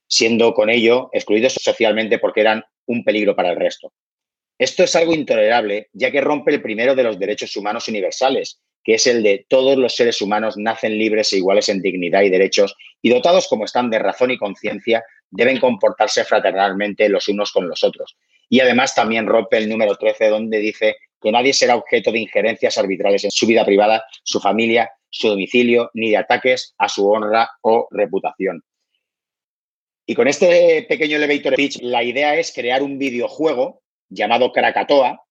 siendo con ello excluidos socialmente porque eran un peligro para el resto. Esto es algo intolerable, ya que rompe el primero de los derechos humanos universales, que es el de todos los seres humanos nacen libres e iguales en dignidad y derechos y dotados como están de razón y conciencia, deben comportarse fraternalmente los unos con los otros. Y además también rompe el número 13 donde dice que nadie será objeto de injerencias arbitrales en su vida privada, su familia, su domicilio, ni de ataques a su honra o reputación. Y con este pequeño elevator pitch, la idea es crear un videojuego llamado Krakatoa,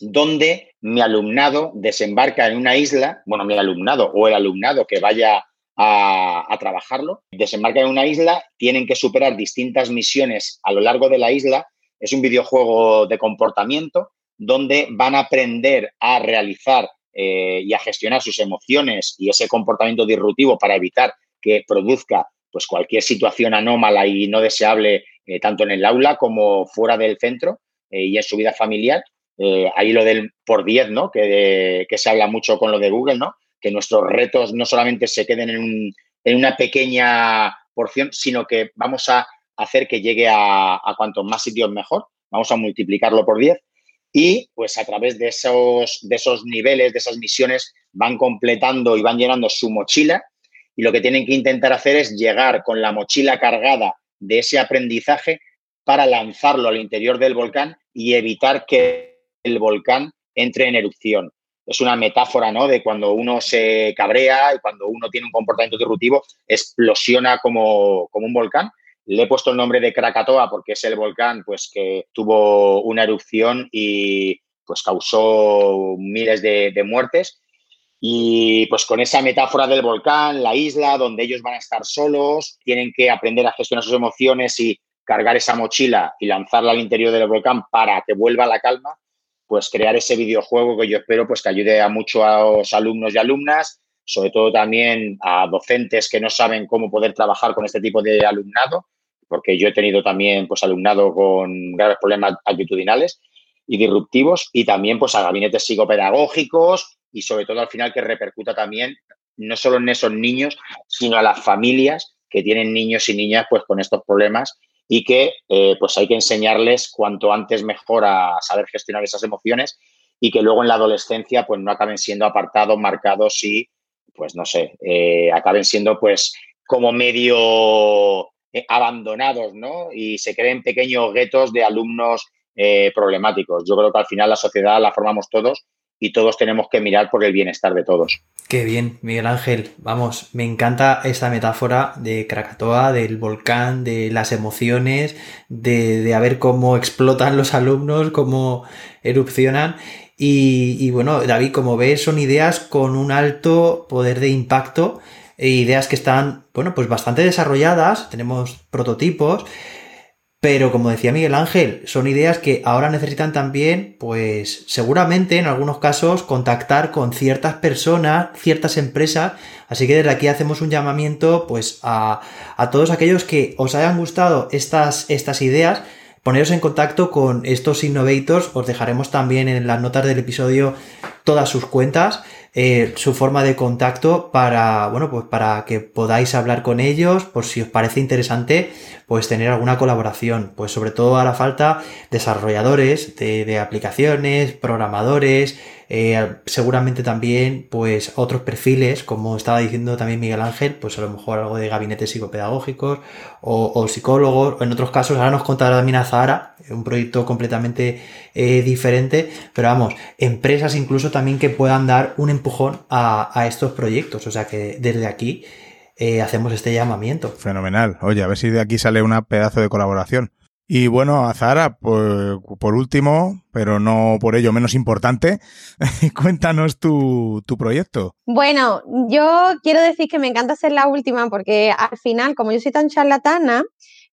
donde mi alumnado desembarca en una isla, bueno, mi alumnado o el alumnado que vaya a, trabajarlo, desembarca en una isla, tienen que superar distintas misiones a lo largo de la isla. Es un videojuego de comportamiento donde van a aprender a realizar eh, y a gestionar sus emociones y ese comportamiento disruptivo para evitar que produzca pues, cualquier situación anómala y no deseable eh, tanto en el aula como fuera del centro eh, y en su vida familiar eh, ahí lo del por 10, ¿no? Que, se habla mucho con lo de Google, ¿no? Que nuestros retos no solamente se queden en, una pequeña porción, sino que vamos a hacer que llegue a, a cuantos más sitios mejor. Vamos a multiplicarlo por 10 y pues a través de esos, de esos niveles, de esas misiones, van completando y van llenando su mochila y lo que tienen que intentar hacer es llegar con la mochila cargada de ese aprendizaje para lanzarlo al interior del volcán y evitar que el volcán entre en erupción. Es una metáfora, ¿no? De cuando uno se cabrea y cuando uno tiene un comportamiento disruptivo, explosiona como, como un volcán. Le he puesto el nombre de Krakatoa porque es el volcán pues, que tuvo una erupción y pues, causó miles de, de muertes. Y pues con esa metáfora del volcán, la isla, donde ellos van a estar solos, tienen que aprender a gestionar sus emociones y cargar esa mochila y lanzarla al interior del volcán para que vuelva la calma, pues crear ese videojuego que yo espero pues que ayude a muchos alumnos y alumnas, sobre todo también a docentes que no saben cómo poder trabajar con este tipo de alumnado, porque yo he tenido también pues alumnado con graves problemas actitudinales y disruptivos y también pues a gabinetes psicopedagógicos y sobre todo al final que repercuta también no solo en esos niños, sino a las familias que tienen niños y niñas pues con estos problemas y que eh, pues hay que enseñarles cuanto antes mejor a saber gestionar esas emociones y que luego en la adolescencia pues no acaben siendo apartados, marcados y pues no sé, eh, acaben siendo pues como medio eh, abandonados, ¿no? Y se creen pequeños guetos de alumnos problemáticos. Yo creo que al final la sociedad la formamos todos y todos tenemos que mirar por el bienestar de todos. Qué bien, Miguel Ángel. Vamos, me encanta esta metáfora de Krakatoa, del volcán, de las emociones, de, de ver cómo explotan los alumnos, cómo erupcionan. Y, y, bueno, David, como ves, son ideas con un alto poder de impacto, e ideas que están, bueno, pues bastante desarrolladas, tenemos prototipos, pero como decía Miguel Ángel, son ideas que ahora necesitan también, pues seguramente en algunos casos, contactar con ciertas personas, ciertas empresas. Así que desde aquí hacemos un llamamiento pues a, todos aquellos que os hayan gustado estas, estas ideas. Poneros en contacto con estos innovators, os dejaremos también en las notas del episodio todas sus cuentas eh, su forma de contacto para, bueno, pues para que podáis hablar con ellos, por si os parece interesante, pues tener alguna colaboración. Pues sobre todo hará falta desarrolladores de, de aplicaciones, programadores, eh, seguramente también, pues, otros perfiles, como estaba diciendo también Miguel Ángel, pues a lo mejor algo de gabinetes psicopedagógicos o, psicólogos, en otros casos, ahora nos contará también a Zahara, un proyecto completamente eh, diferente, pero vamos, empresas incluso también que puedan dar un empujón a, estos proyectos, o sea que desde aquí eh, hacemos este llamamiento. Fenomenal. Oye, a ver si de aquí sale una pedazo de colaboración. Y bueno, Azara, por, por, último, pero no por ello menos importante, cuéntanos tu, tu, proyecto. Bueno, yo quiero decir que me encanta ser la última porque al final, como yo soy tan charlatana,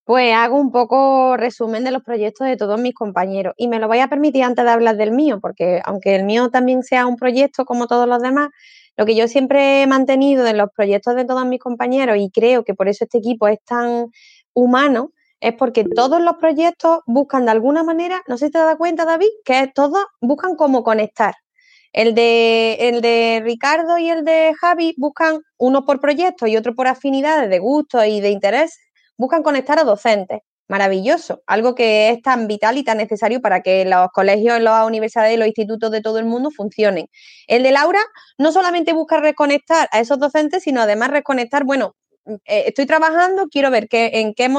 pues hago un poco resumen de los proyectos de todos mis compañeros. Y me lo voy a permitir antes de hablar del mío, porque aunque el mío también sea un proyecto como todos los demás, lo que yo siempre he mantenido de los proyectos de todos mis compañeros, y creo que por eso este equipo es tan humano, es porque todos los proyectos buscan de alguna manera, no sé si te das cuenta, David, que todos buscan cómo conectar. El de, el de Ricardo y el de Javi buscan uno por proyecto y otro por afinidades de gusto y de interés, buscan conectar a docentes. Maravilloso, algo que es tan vital y tan necesario para que los colegios, las universidades los institutos de todo el mundo funcionen. El de Laura no solamente busca reconectar a esos docentes, sino además reconectar, bueno, eh, estoy trabajando, quiero ver qué, en, qué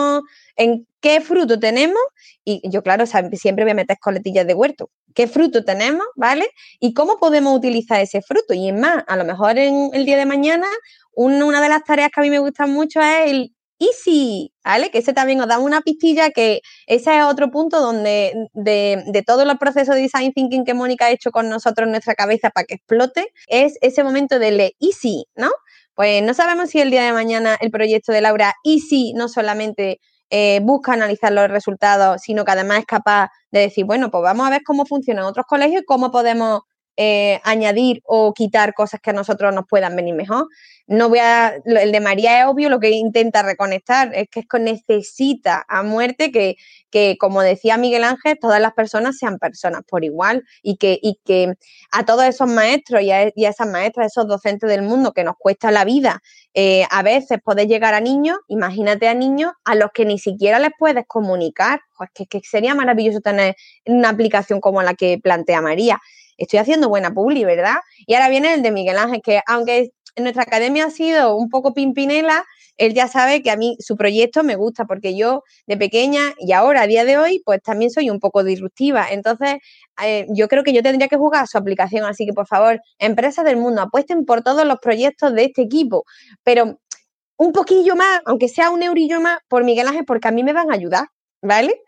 en qué fruto tenemos, y yo, claro, siempre voy a meter coletillas de huerto, qué fruto tenemos, ¿vale? Y cómo podemos utilizar ese fruto. Y es más, a lo mejor en el día de mañana, una de las tareas que a mí me gustan mucho es el easy, ¿vale? Que ese también os da una pistilla que ese es otro punto donde de, de todos los procesos de design thinking que Mónica ha hecho con nosotros en nuestra cabeza para que explote, es ese momento del easy, ¿no? Pues no sabemos si el día de mañana el proyecto de Laura y si no solamente eh, busca analizar los resultados, sino que además es capaz de decir, bueno, pues vamos a ver cómo funcionan otros colegios y cómo podemos eh, añadir o quitar cosas que a nosotros nos puedan venir mejor. No voy a, el de María es obvio lo que intenta reconectar, es que es que necesita a muerte que, que, como decía Miguel Ángel, todas las personas sean personas por igual y que, y que a todos esos maestros y a, esas maestras, esos docentes del mundo que nos cuesta la vida, eh, a veces poder llegar a niños, imagínate a niños a los que ni siquiera les puedes comunicar, pues que sería maravilloso tener una aplicación como la que plantea María estoy haciendo buena publi, ¿verdad? Y ahora viene el de Miguel Ángel, que aunque en nuestra academia ha sido un poco pimpinela, él ya sabe que a mí su proyecto me gusta porque yo de pequeña y ahora a día de hoy pues también soy un poco disruptiva. Entonces eh, yo creo que yo tendría que jugar su aplicación. Así que por favor, empresas del mundo, apuesten por todos los proyectos de este equipo. Pero un poquillo más, aunque sea un eurillo más, por Miguel Ángel, porque a mí me van a ayudar, ¿vale?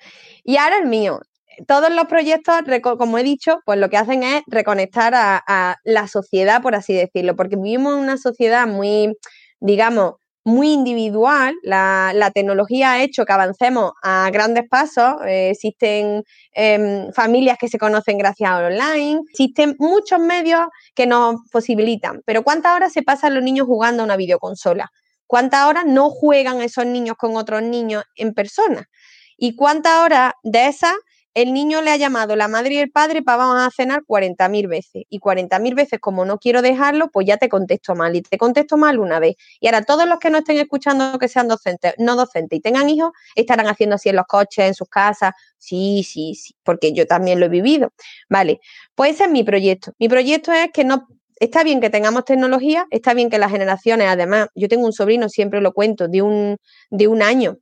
Y ahora el mío todos los proyectos, como he dicho, pues lo que hacen es reconectar a, la sociedad, por así decirlo, porque vivimos en una sociedad muy, digamos, muy individual. La, tecnología ha hecho que avancemos a grandes pasos. Eh, existen em, familias que se conocen gracias a online. Existen muchos medios que nos posibilitan. Pero ¿cuántas horas se pasan los niños jugando a una videoconsola? ¿Cuántas horas no juegan esos niños con otros niños en persona? ¿Y cuántas horas de esas el niño le ha llamado la madre y el padre para vamos a cenar 40.000 veces. Y 40.000 veces, como no quiero dejarlo, pues ya te contesto mal. Y te contesto mal una vez. Y ahora todos los que no estén escuchando que sean docentes, no docentes y tengan hijos, estarán haciendo así en los coches, en sus casas. Sí, sí, sí, porque yo también lo he vivido. Vale, pues ese es mi proyecto. Mi proyecto es que no está bien que tengamos tecnología, está bien que las generaciones, además, yo tengo un sobrino, siempre lo cuento, de un, de un año,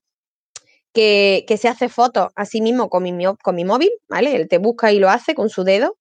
que, se hace fotos a sí mismo con mi, móvil, ¿vale? Él te busca y lo hace con su dedo.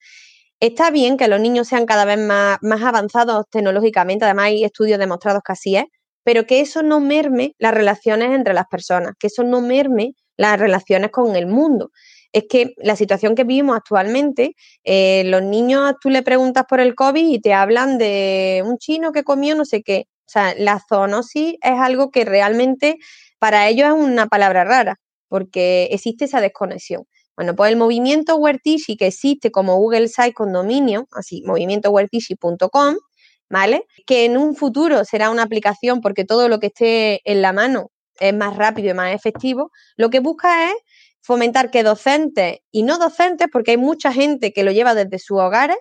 Está bien que los niños sean cada vez más, más avanzados tecnológicamente, además hay estudios demostrados que así es, pero que eso no merme las relaciones entre las personas, que eso no merme las relaciones con el mundo. Es que la situación que vivimos actualmente, eh, los niños, tú le preguntas por el COVID y te hablan de un chino que comió no sé qué. O sea, la zoonosis es algo que realmente para ellos es una palabra rara, porque existe esa desconexión. Bueno, pues el movimiento Huertishi que existe como Google Site con dominio, así, movimientohuertishi.com, ¿vale? Que en un futuro será una aplicación porque todo lo que esté en la mano es más rápido y más efectivo, lo que busca es fomentar que docentes y no docentes, porque hay mucha gente que lo lleva desde sus hogares,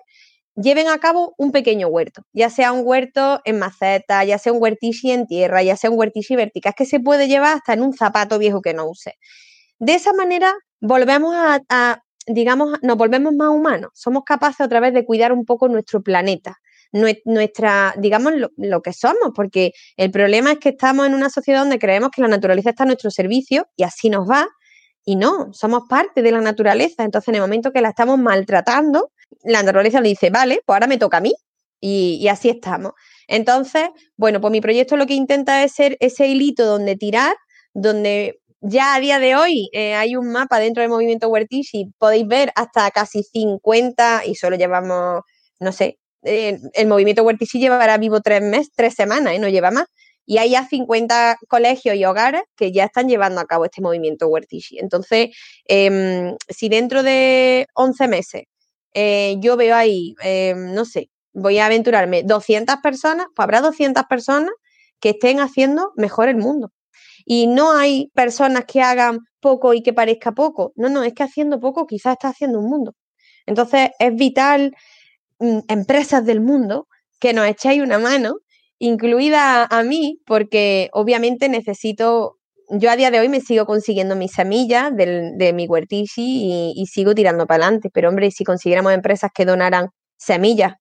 lleven a cabo un pequeño huerto, ya sea un huerto en maceta, ya sea un huertishi en tierra, ya sea un huertishi vertical, que se puede llevar hasta en un zapato viejo que no use. De esa manera volvemos a, digamos, nos volvemos más humanos, somos capaces otra vez de cuidar un poco nuestro planeta, nuestra, digamos, lo, que somos, porque el problema es que estamos en una sociedad donde creemos que la naturaleza está a nuestro servicio y así nos va, y no, somos parte de la naturaleza. Entonces, en el momento que la estamos maltratando, la naturaleza le dice, vale, pues ahora me toca a mí. Y, así estamos. Entonces, bueno, pues mi proyecto lo que intenta es ser ese hilito donde tirar, donde ya a día de hoy eh, hay un mapa dentro del movimiento y podéis ver hasta casi 50 y solo llevamos, no sé, eh, el movimiento Huertici llevará vivo tres meses, tres semanas, y ¿eh? no lleva más y hay ya 50 colegios y hogares que ya están llevando a cabo este movimiento Huertishi. Entonces, em, si dentro de 11 meses eh, yo veo ahí, em, no sé, voy a aventurarme 200 personas, pues habrá 200 personas que estén haciendo mejor el mundo. Y no hay personas que hagan poco y que parezca poco. No, no, es que haciendo poco quizás está haciendo un mundo. Entonces es vital, mm, empresas del mundo, que nos echéis una mano incluida a mí, porque obviamente necesito, yo a día de hoy me sigo consiguiendo mis semillas de mi huertishi y, sigo tirando para adelante, pero hombre, si consiguiéramos empresas que donaran semillas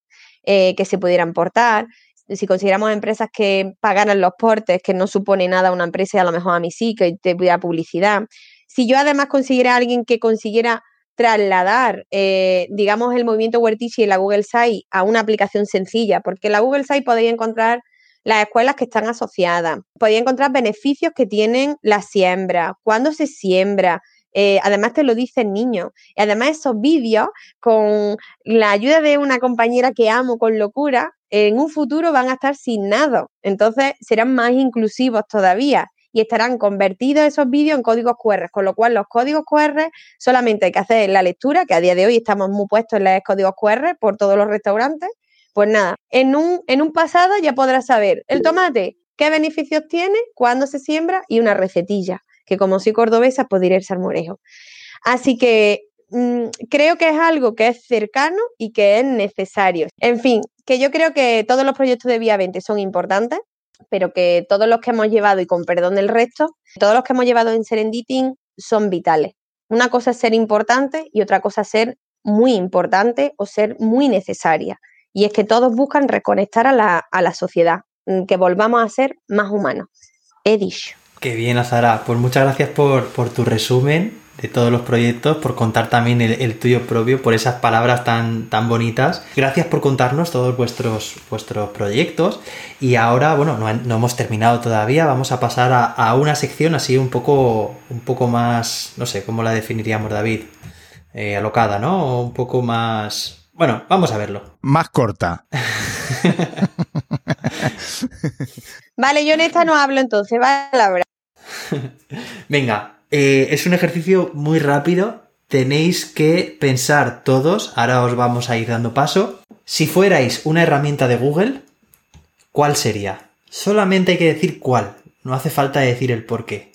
eh, que se pudieran portar, si consiguiéramos empresas que pagaran los portes, que no supone nada a una empresa y a lo mejor a mí sí, que te pudiera publicidad, si yo además consiguiera a alguien que consiguiera trasladar, eh, digamos, el movimiento Huertishi en la Google Site a una aplicación sencilla, porque en la Google Site podéis encontrar las escuelas que están asociadas. Podéis encontrar beneficios que tienen la siembra, cuándo se siembra. Eh, además te lo dice el niño. Y además esos vídeos, con la ayuda de una compañera que amo con locura, en un futuro van a estar sin nada. Entonces serán más inclusivos todavía y estarán convertidos esos vídeos en códigos QR, con lo cual los códigos QR solamente hay que hacer la lectura, que a día de hoy estamos muy puestos en los códigos QR por todos los restaurantes, pues nada, en un, en un pasado ya podrás saber el tomate, qué beneficios tiene, cuándo se siembra y una recetilla, que como soy cordobesa, pues diré el salmorejo. Así que mm, creo que es algo que es cercano y que es necesario. En fin, que yo creo que todos los proyectos de Vía 20 son importantes, pero que todos los que hemos llevado, y con perdón del resto, todos los que hemos llevado en Serenditing son vitales. Una cosa es ser importante y otra cosa es ser muy importante o ser muy necesaria. Y es que todos buscan reconectar a la, a la sociedad, mm, que volvamos a ser más humanos. He dicho. Qué bien, Azara. Pues muchas gracias por, por tu resumen de todos los proyectos, por contar también el, tuyo propio, por esas palabras tan, tan bonitas. Gracias por contarnos todos vuestros, vuestros proyectos. Y ahora, bueno, no, no hemos terminado todavía, vamos a pasar a, a, una sección así un poco, un poco más, no sé, ¿cómo la definiríamos, David? Eh, alocada, ¿no? Un poco más bueno, vamos a verlo. Más corta. vale, yo en esta no hablo entonces, va la verdad. Venga, eh, es un ejercicio muy rápido. Tenéis que pensar todos, ahora os vamos a ir dando paso. Si fuerais una herramienta de Google, ¿cuál sería? Solamente hay que decir cuál, no hace falta decir el por qué.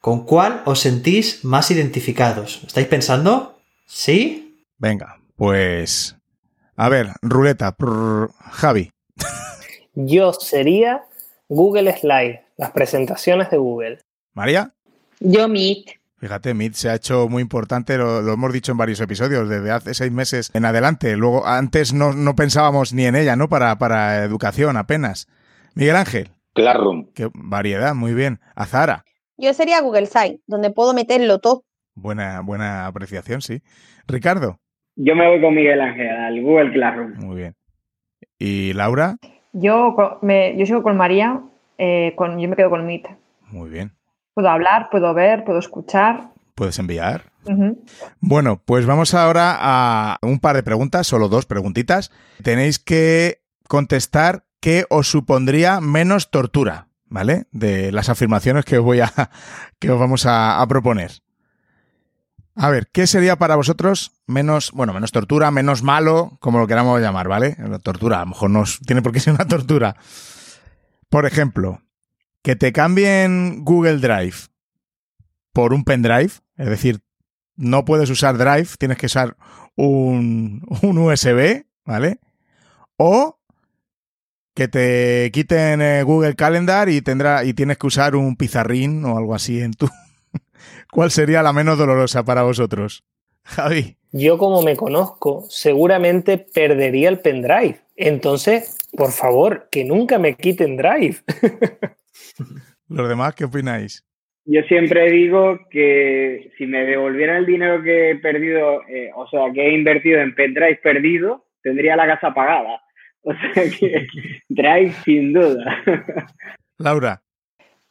¿Con cuál os sentís más identificados? ¿Estáis pensando? ¿Sí? Venga, pues, a ver, ruleta, Javi. Yo sería Google Slide, las presentaciones de Google. María. Yo Meet. Fíjate, Meet se ha hecho muy importante, lo, hemos dicho en varios episodios, desde hace seis meses en adelante. Luego, antes no, pensábamos ni en ella, ¿no? Para, para educación apenas. Miguel Ángel. Classroom. Qué variedad, muy bien. Azara. Yo sería Google Site, donde puedo meterlo todo. Buena, buena apreciación, sí. Ricardo. Yo me voy con Miguel Ángel, al Google Classroom. Muy bien. ¿Y Laura? Yo, me, yo sigo con María, eh, con, yo me quedo con Meet. Muy bien. Puedo hablar, puedo ver, puedo escuchar. ¿Puedes enviar? Bueno, pues vamos ahora a un par de preguntas, solo dos preguntitas. Tenéis que contestar qué os supondría menos tortura, ¿vale? De las afirmaciones que os voy a que os vamos a, a proponer. A ver, ¿qué sería para vosotros menos, bueno, menos tortura, menos malo, como lo queramos llamar, ¿vale? La tortura, a lo mejor no tiene por qué ser una tortura. Por ejemplo, que te cambien Google Drive por un pendrive, es decir, no puedes usar Drive, tienes que usar un, un USB, ¿vale? O que te quiten eh, Google Calendar y tendrá y tienes que usar un pizarrín o algo así en tu. ¿Cuál sería la menos dolorosa para vosotros? Javi. Yo como me conozco, seguramente perdería el pendrive. Entonces, por favor, que nunca me quiten drive. ¿Los demás qué opináis? Yo siempre digo que si me devolvieran el dinero que he perdido, eh, o sea, que he invertido en pendrive perdido, tendría la casa pagada. O sea que drive sin duda. Laura.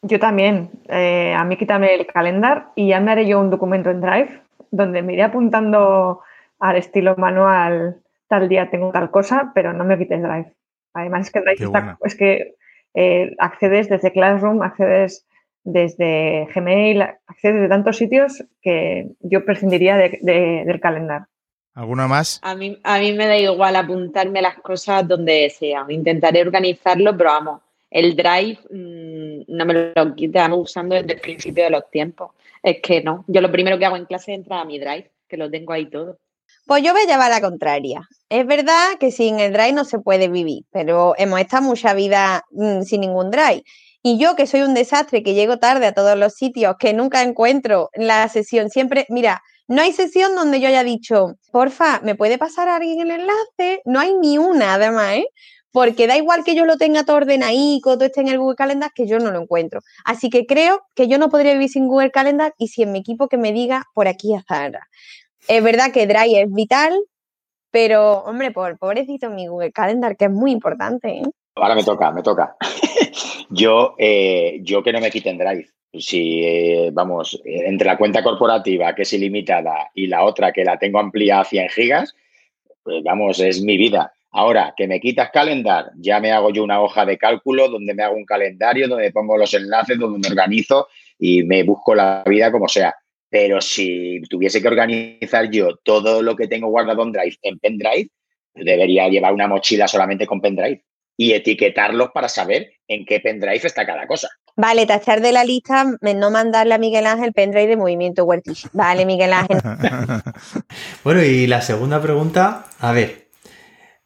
Yo también. eh, a mí quítame el calendar y ya me haré yo un documento en Drive donde me iré apuntando al estilo manual tal día tengo tal cosa, pero no me quites Drive. Además es que Drive está- es que eh, accedes desde Classroom, accedes desde Gmail, accedes de tantos sitios que yo prescindiría de- de- del calendar. ¿Alguna más? A mí, a mí me da igual apuntarme las cosas donde sea. Intentaré organizarlo, pero vamos, el drive mm, no me lo quitamos usando desde el principio de los tiempos. Es que no. Yo lo primero que hago en clase es entrar a mi drive, que lo tengo ahí todo. Pues yo voy a la contraria. Es verdad que sin el drive no se puede vivir, pero hemos estado mucha vida mm, sin ningún drive. Y yo que soy un desastre, que llego tarde a todos los sitios, que nunca encuentro la sesión, siempre, mira, no hay sesión donde yo haya dicho, porfa, ¿me puede pasar alguien el enlace? No hay ni una, además, ¿eh? Porque da igual que yo lo tenga todo ordenadico, todo esté en el Google Calendar, que yo no lo encuentro. Así que creo que yo no podría vivir sin Google Calendar y si en mi equipo que me diga por aquí a Zara. Es verdad que Drive es vital, pero, hombre, por pobrecito mi Google Calendar, que es muy importante. ¿eh? Ahora me toca, me toca. yo, eh, yo que no me quiten Drive. Si, eh, vamos, entre la cuenta corporativa, que es ilimitada, y la otra, que la tengo ampliada a 100 gigas, pues vamos, es mi vida. Ahora, que me quitas calendar, ya me hago yo una hoja de cálculo donde me hago un calendario, donde pongo los enlaces, donde me organizo y me busco la vida como sea. Pero si tuviese que organizar yo todo lo que tengo guardado en Drive en pendrive, debería llevar una mochila solamente con pendrive y etiquetarlos para saber en qué pendrive está cada cosa. Vale, tachar de la lista, no mandarle a Miguel Ángel pendrive de Movimiento Huertish. Vale, Miguel Ángel. Bueno, y la segunda pregunta, a ver,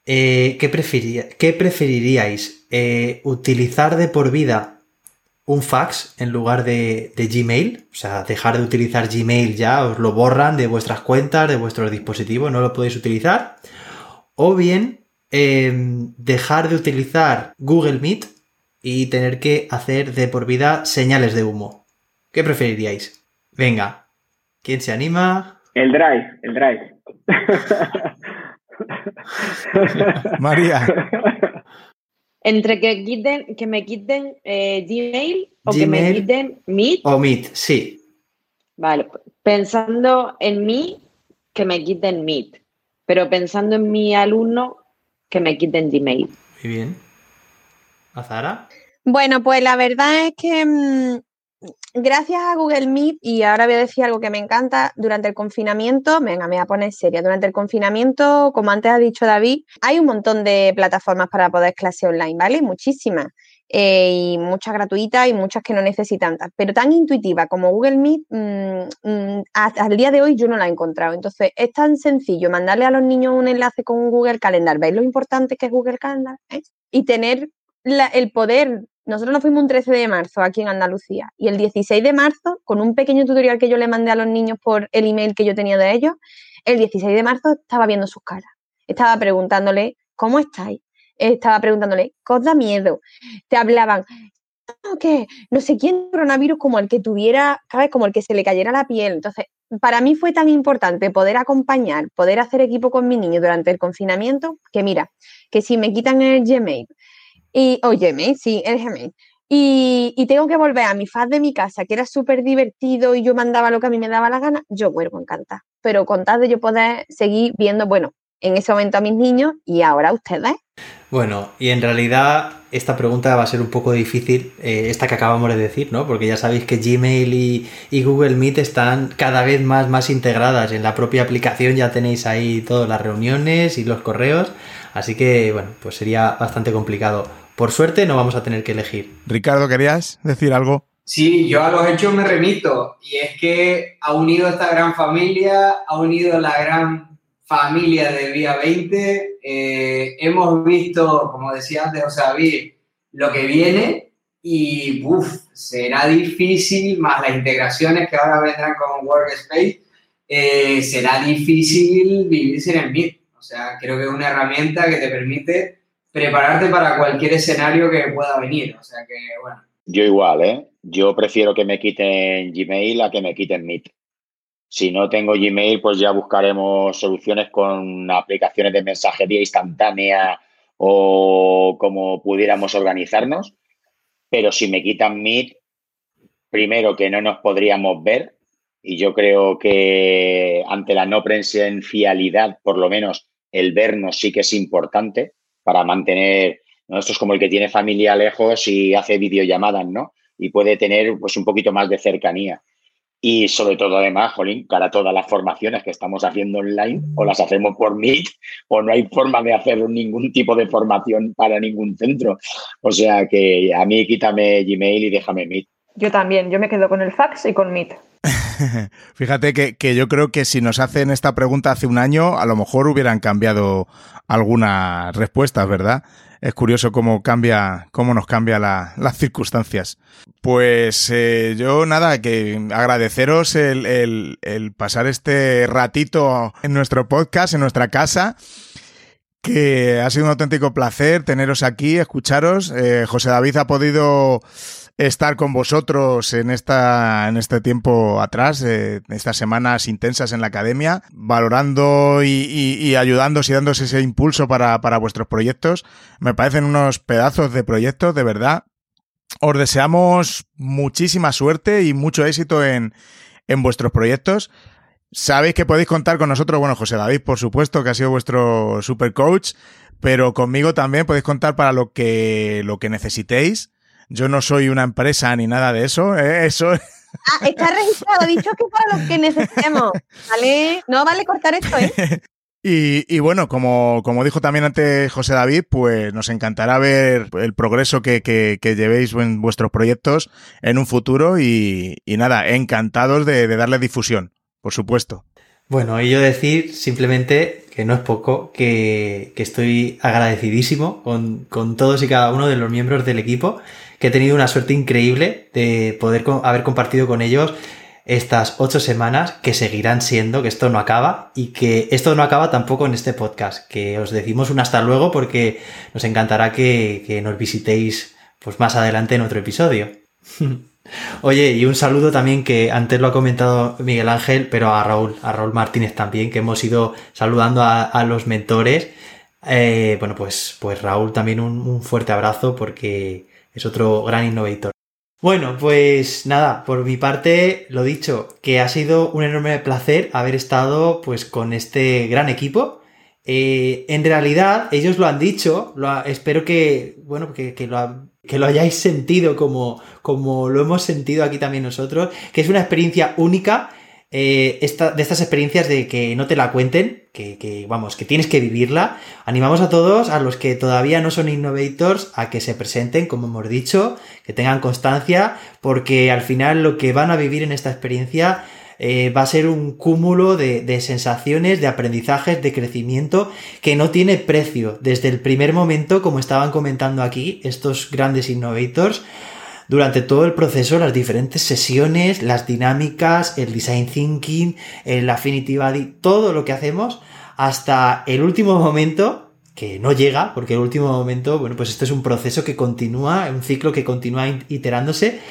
eh, ¿qué, qué preferiríais? Eh, ¿Utilizar de por vida un fax en lugar de, Gmail? O sea, dejar de utilizar Gmail ya, os lo borran de vuestras cuentas, de vuestros dispositivos, no lo podéis utilizar. O bien, eh, dejar de utilizar Google Meet y tener que hacer de por vida señales de humo. ¿Qué preferiríais? Venga, ¿quién se anima? El drive, el drive. María. Entre que quiten, que me quiten eh, Gmail o que me quiten Meet, O Meet, sí. vale, pensando en mí, que me quiten Meet, pero pensando en mi alumno, que me quiten Gmail. Muy bien. ¿Azara? Bueno, pues la verdad es que mm, gracias a Google Meet, y ahora voy a decir algo que me encanta, durante el confinamiento, venga, me voy a poner seria, durante el confinamiento, como antes ha dicho David, hay un montón de plataformas para poder clase online, ¿vale? Muchísimas. eh, y muchas gratuitas y muchas que no necesitan pero tan intuitiva como Google Meet, mm, mm, hasta el día de hoy yo no la he encontrado. Entonces, es tan sencillo mandarle a los niños un enlace con Google Calendar. ¿Veis lo importante que es Google Calendar? eh? Y tener la- el poder. Nosotros nos fuimos un 13 de marzo aquí en Andalucía y el 16 de marzo, con un pequeño tutorial que yo le mandé a los niños por el email que yo tenía de ellos, el 16 de marzo estaba viendo sus caras. Estaba preguntándole, ¿cómo estáis? Estaba preguntándole, ¿qué da miedo? Te hablaban, que no sé quién coronavirus como el que tuviera, ¿sabes? Como el que se le cayera la piel. Entonces, para mí fue tan importante poder acompañar, poder hacer equipo con mi niño durante el confinamiento, que mira, que si me quitan el Gmail, y, Gmail, sí, y, y, tengo que volver a mi faz de mi casa, que era súper divertido y yo mandaba lo que a mí me daba la gana, yo vuelvo encantada. Pero con tal de yo poder seguir viendo, bueno, en ese momento a mis niños y ahora a ustedes. Bueno, y en realidad esta pregunta va a ser un poco difícil, eh, esta que acabamos de decir, ¿no? Porque ya sabéis que Gmail y, y, Google Meet están cada vez más, más integradas. En la propia aplicación ya tenéis ahí todas las reuniones y los correos. Así que, bueno, pues sería bastante complicado. Por suerte no vamos a tener que elegir. Ricardo, ¿querías decir algo? Sí, yo a los hechos me remito. Y es que ha unido esta gran familia, ha unido la gran familia de Vía 20. Eh, hemos visto, como decía antes José David, lo que viene y uf, será difícil, más las integraciones que ahora vendrán con Workspace, eh, será difícil vivir sin el Meet. O sea, creo que es una herramienta que te permite prepararte para cualquier escenario que pueda venir. O sea que, bueno. Yo igual, ¿eh? Yo prefiero que me quiten Gmail a que me quiten Meet. Si no tengo Gmail, pues ya buscaremos soluciones con aplicaciones de mensajería instantánea o como pudiéramos organizarnos. Pero si me quitan Meet, primero que no nos podríamos ver y yo creo que ante la no presencialidad, por lo menos el vernos sí que es importante para mantener, ¿no? esto es como el que tiene familia lejos y hace videollamadas, ¿no? Y puede tener pues un poquito más de cercanía. Y sobre todo, además, Jolín, para todas las formaciones que estamos haciendo online, o las hacemos por Meet, o no hay forma de hacer ningún tipo de formación para ningún centro. O sea que a mí quítame Gmail y déjame Meet. Yo también, yo me quedo con el fax y con Meet. Fíjate que, yo creo que si nos hacen esta pregunta hace un año, a lo mejor hubieran cambiado algunas respuestas, ¿verdad? Es curioso cómo cambia, cómo nos cambia la, las circunstancias. Pues eh, yo nada, que agradeceros el, el, el, pasar este ratito en nuestro podcast, en nuestra casa, que ha sido un auténtico placer teneros aquí, escucharos. Eh, José David ha podido estar con vosotros en, esta, en este tiempo atrás, eh, estas semanas intensas en la academia, valorando y, y, y ayudándoos y dándose ese impulso para, para vuestros proyectos. Me parecen unos pedazos de proyectos, de verdad. Os deseamos muchísima suerte y mucho éxito en, en vuestros proyectos. Sabéis que podéis contar con nosotros, bueno, José David, por supuesto, que ha sido vuestro super coach, pero conmigo también podéis contar para lo que, lo que necesitéis. Yo no soy una empresa ni nada de eso. ¿eh? Eso. Ah, está registrado, dicho que para lo que necesitemos. ¿Vale? No vale cortar esto, ¿eh? Y, y, bueno, como, como dijo también antes José David, pues nos encantará ver el progreso que, que, que llevéis en vuestros proyectos en un futuro y, y nada, encantados de, de darle difusión, por supuesto. Bueno, y yo decir simplemente, que no es poco, que, que estoy agradecidísimo con, con, todos y cada uno de los miembros del equipo, que he tenido una suerte increíble de poder haber compartido con ellos estas ocho semanas que seguirán siendo, que esto no acaba y que esto no acaba tampoco en este podcast, que os decimos un hasta luego porque nos encantará que, nos visitéis pues más adelante en otro episodio. Oye, y un saludo también que antes lo ha comentado Miguel Ángel, pero a Raúl, a Raúl Martínez también, que hemos ido saludando a, los mentores. Eh, bueno, pues, pues Raúl también un fuerte abrazo porque es otro gran innovator. Bueno, pues nada, por mi parte, lo dicho, que ha sido un enorme placer haber estado pues con este gran equipo. Eh, en realidad, ellos lo han dicho, lo espero que, bueno, que, que, lo, hayáis sentido como, como lo hemos sentido aquí también nosotros, que es una experiencia única, eh, esta, de estas experiencias de que no te la cuenten, que, que, vamos, que tienes que vivirla. Animamos a todos, a los que todavía no son innovators, a que se presenten, como hemos dicho, que tengan constancia, porque al final lo que van a vivir en esta experiencia eh, va a ser un cúmulo de, de, sensaciones, de aprendizajes, de crecimiento que no tiene precio. Desde el primer momento, como estaban comentando aquí, estos grandes innovators, durante todo el proceso, las diferentes sesiones, las dinámicas, el design thinking, el affinity body, todo lo que hacemos, hasta el último momento que no llega, porque el último momento, bueno, pues esto es un proceso que continúa, un ciclo que continúa iterándose,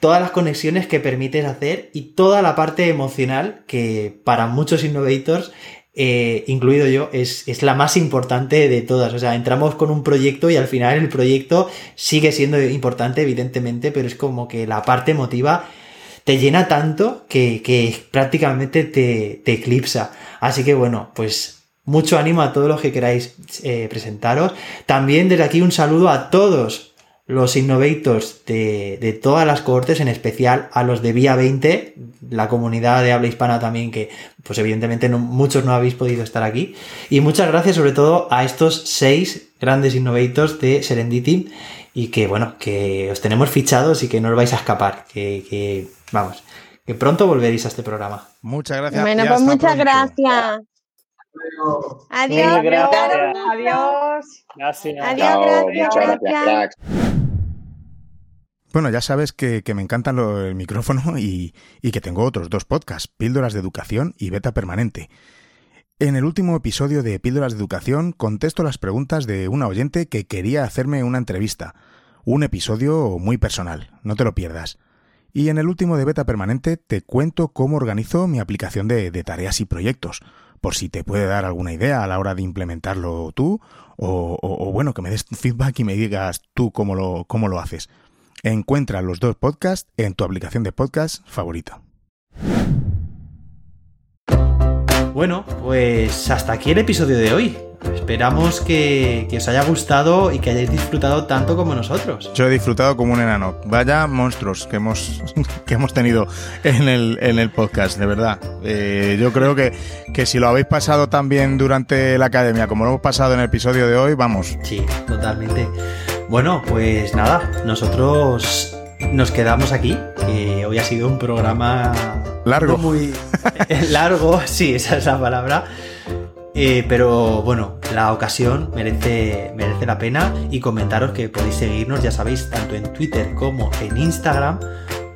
todas las conexiones que permites hacer y toda la parte emocional que para muchos innovators eh, incluido yo, es, es, la más importante de todas. O sea, entramos con un proyecto y al final el proyecto sigue siendo importante, evidentemente, pero es como que la parte emotiva te llena tanto que, que prácticamente te, te, eclipsa. Así que bueno, pues mucho ánimo a todos los que queráis eh, presentaros. También desde aquí un saludo a todos los innovators de, de, todas las cohortes, en especial a los de Vía 20, la comunidad de habla hispana también, que pues evidentemente no, muchos no habéis podido estar aquí. Y muchas gracias sobre todo a estos seis grandes innovators de Serendipity y que bueno, que os tenemos fichados y que no os vais a escapar, que, que vamos, que pronto volveréis a este programa. Muchas gracias. Bueno, pues muchas gracias. Adiós. Adiós. Adiós. Gracias. Adiós, gracias, gracias. Bueno, ya sabes que, me encantan el micrófono y, que tengo otros dos podcasts, Píldoras de Educación y Beta Permanente. En el último episodio de Píldoras de Educación contesto las preguntas de una oyente que quería hacerme una entrevista. Un episodio muy personal, no te lo pierdas. Y en el último de Beta Permanente te cuento cómo organizo mi aplicación de, tareas y proyectos, por si te puede dar alguna idea a la hora de implementarlo tú, o, o- o bueno, que me des feedback y me digas tú cómo lo, cómo lo haces. Encuentra los dos podcasts en tu aplicación de podcast favorita. Bueno, pues hasta aquí el episodio de hoy. Esperamos que, que os haya gustado y que hayáis disfrutado tanto como nosotros. Yo he disfrutado como un enano. Vaya monstruos que hemos, que hemos tenido en el, en el podcast, de verdad. Eh, yo creo que, que si lo habéis pasado tan bien durante la academia como lo hemos pasado en el episodio de hoy, vamos. Sí, totalmente. Bueno, pues nada, nosotros nos quedamos aquí, que hoy ha sido un programa Largo. muy largo, sí, esa es la palabra. Eh, pero bueno, la ocasión merece, merece la pena y comentaros que podéis seguirnos, ya sabéis, tanto en Twitter como en Instagram,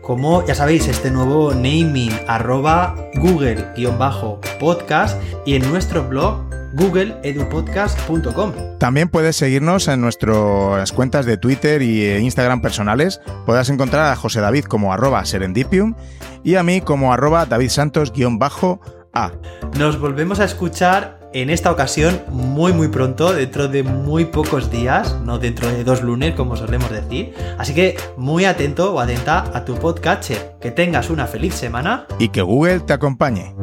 como ya sabéis, este nuevo naming arroba google-podcast y en nuestro blog googleedupodcast.com. También puedes seguirnos en nuestras cuentas de Twitter y eh, Instagram personales. Podrás encontrar a José David como arroba serendipium y a mí como arroba davidsantos-a. Nos volvemos a escuchar en esta ocasión muy muy pronto, dentro de muy pocos días, no dentro de dos lunes como solemos decir. Así que muy atento o atenta a tu podcatcher. Que tengas una feliz semana. Y que Google te acompañe.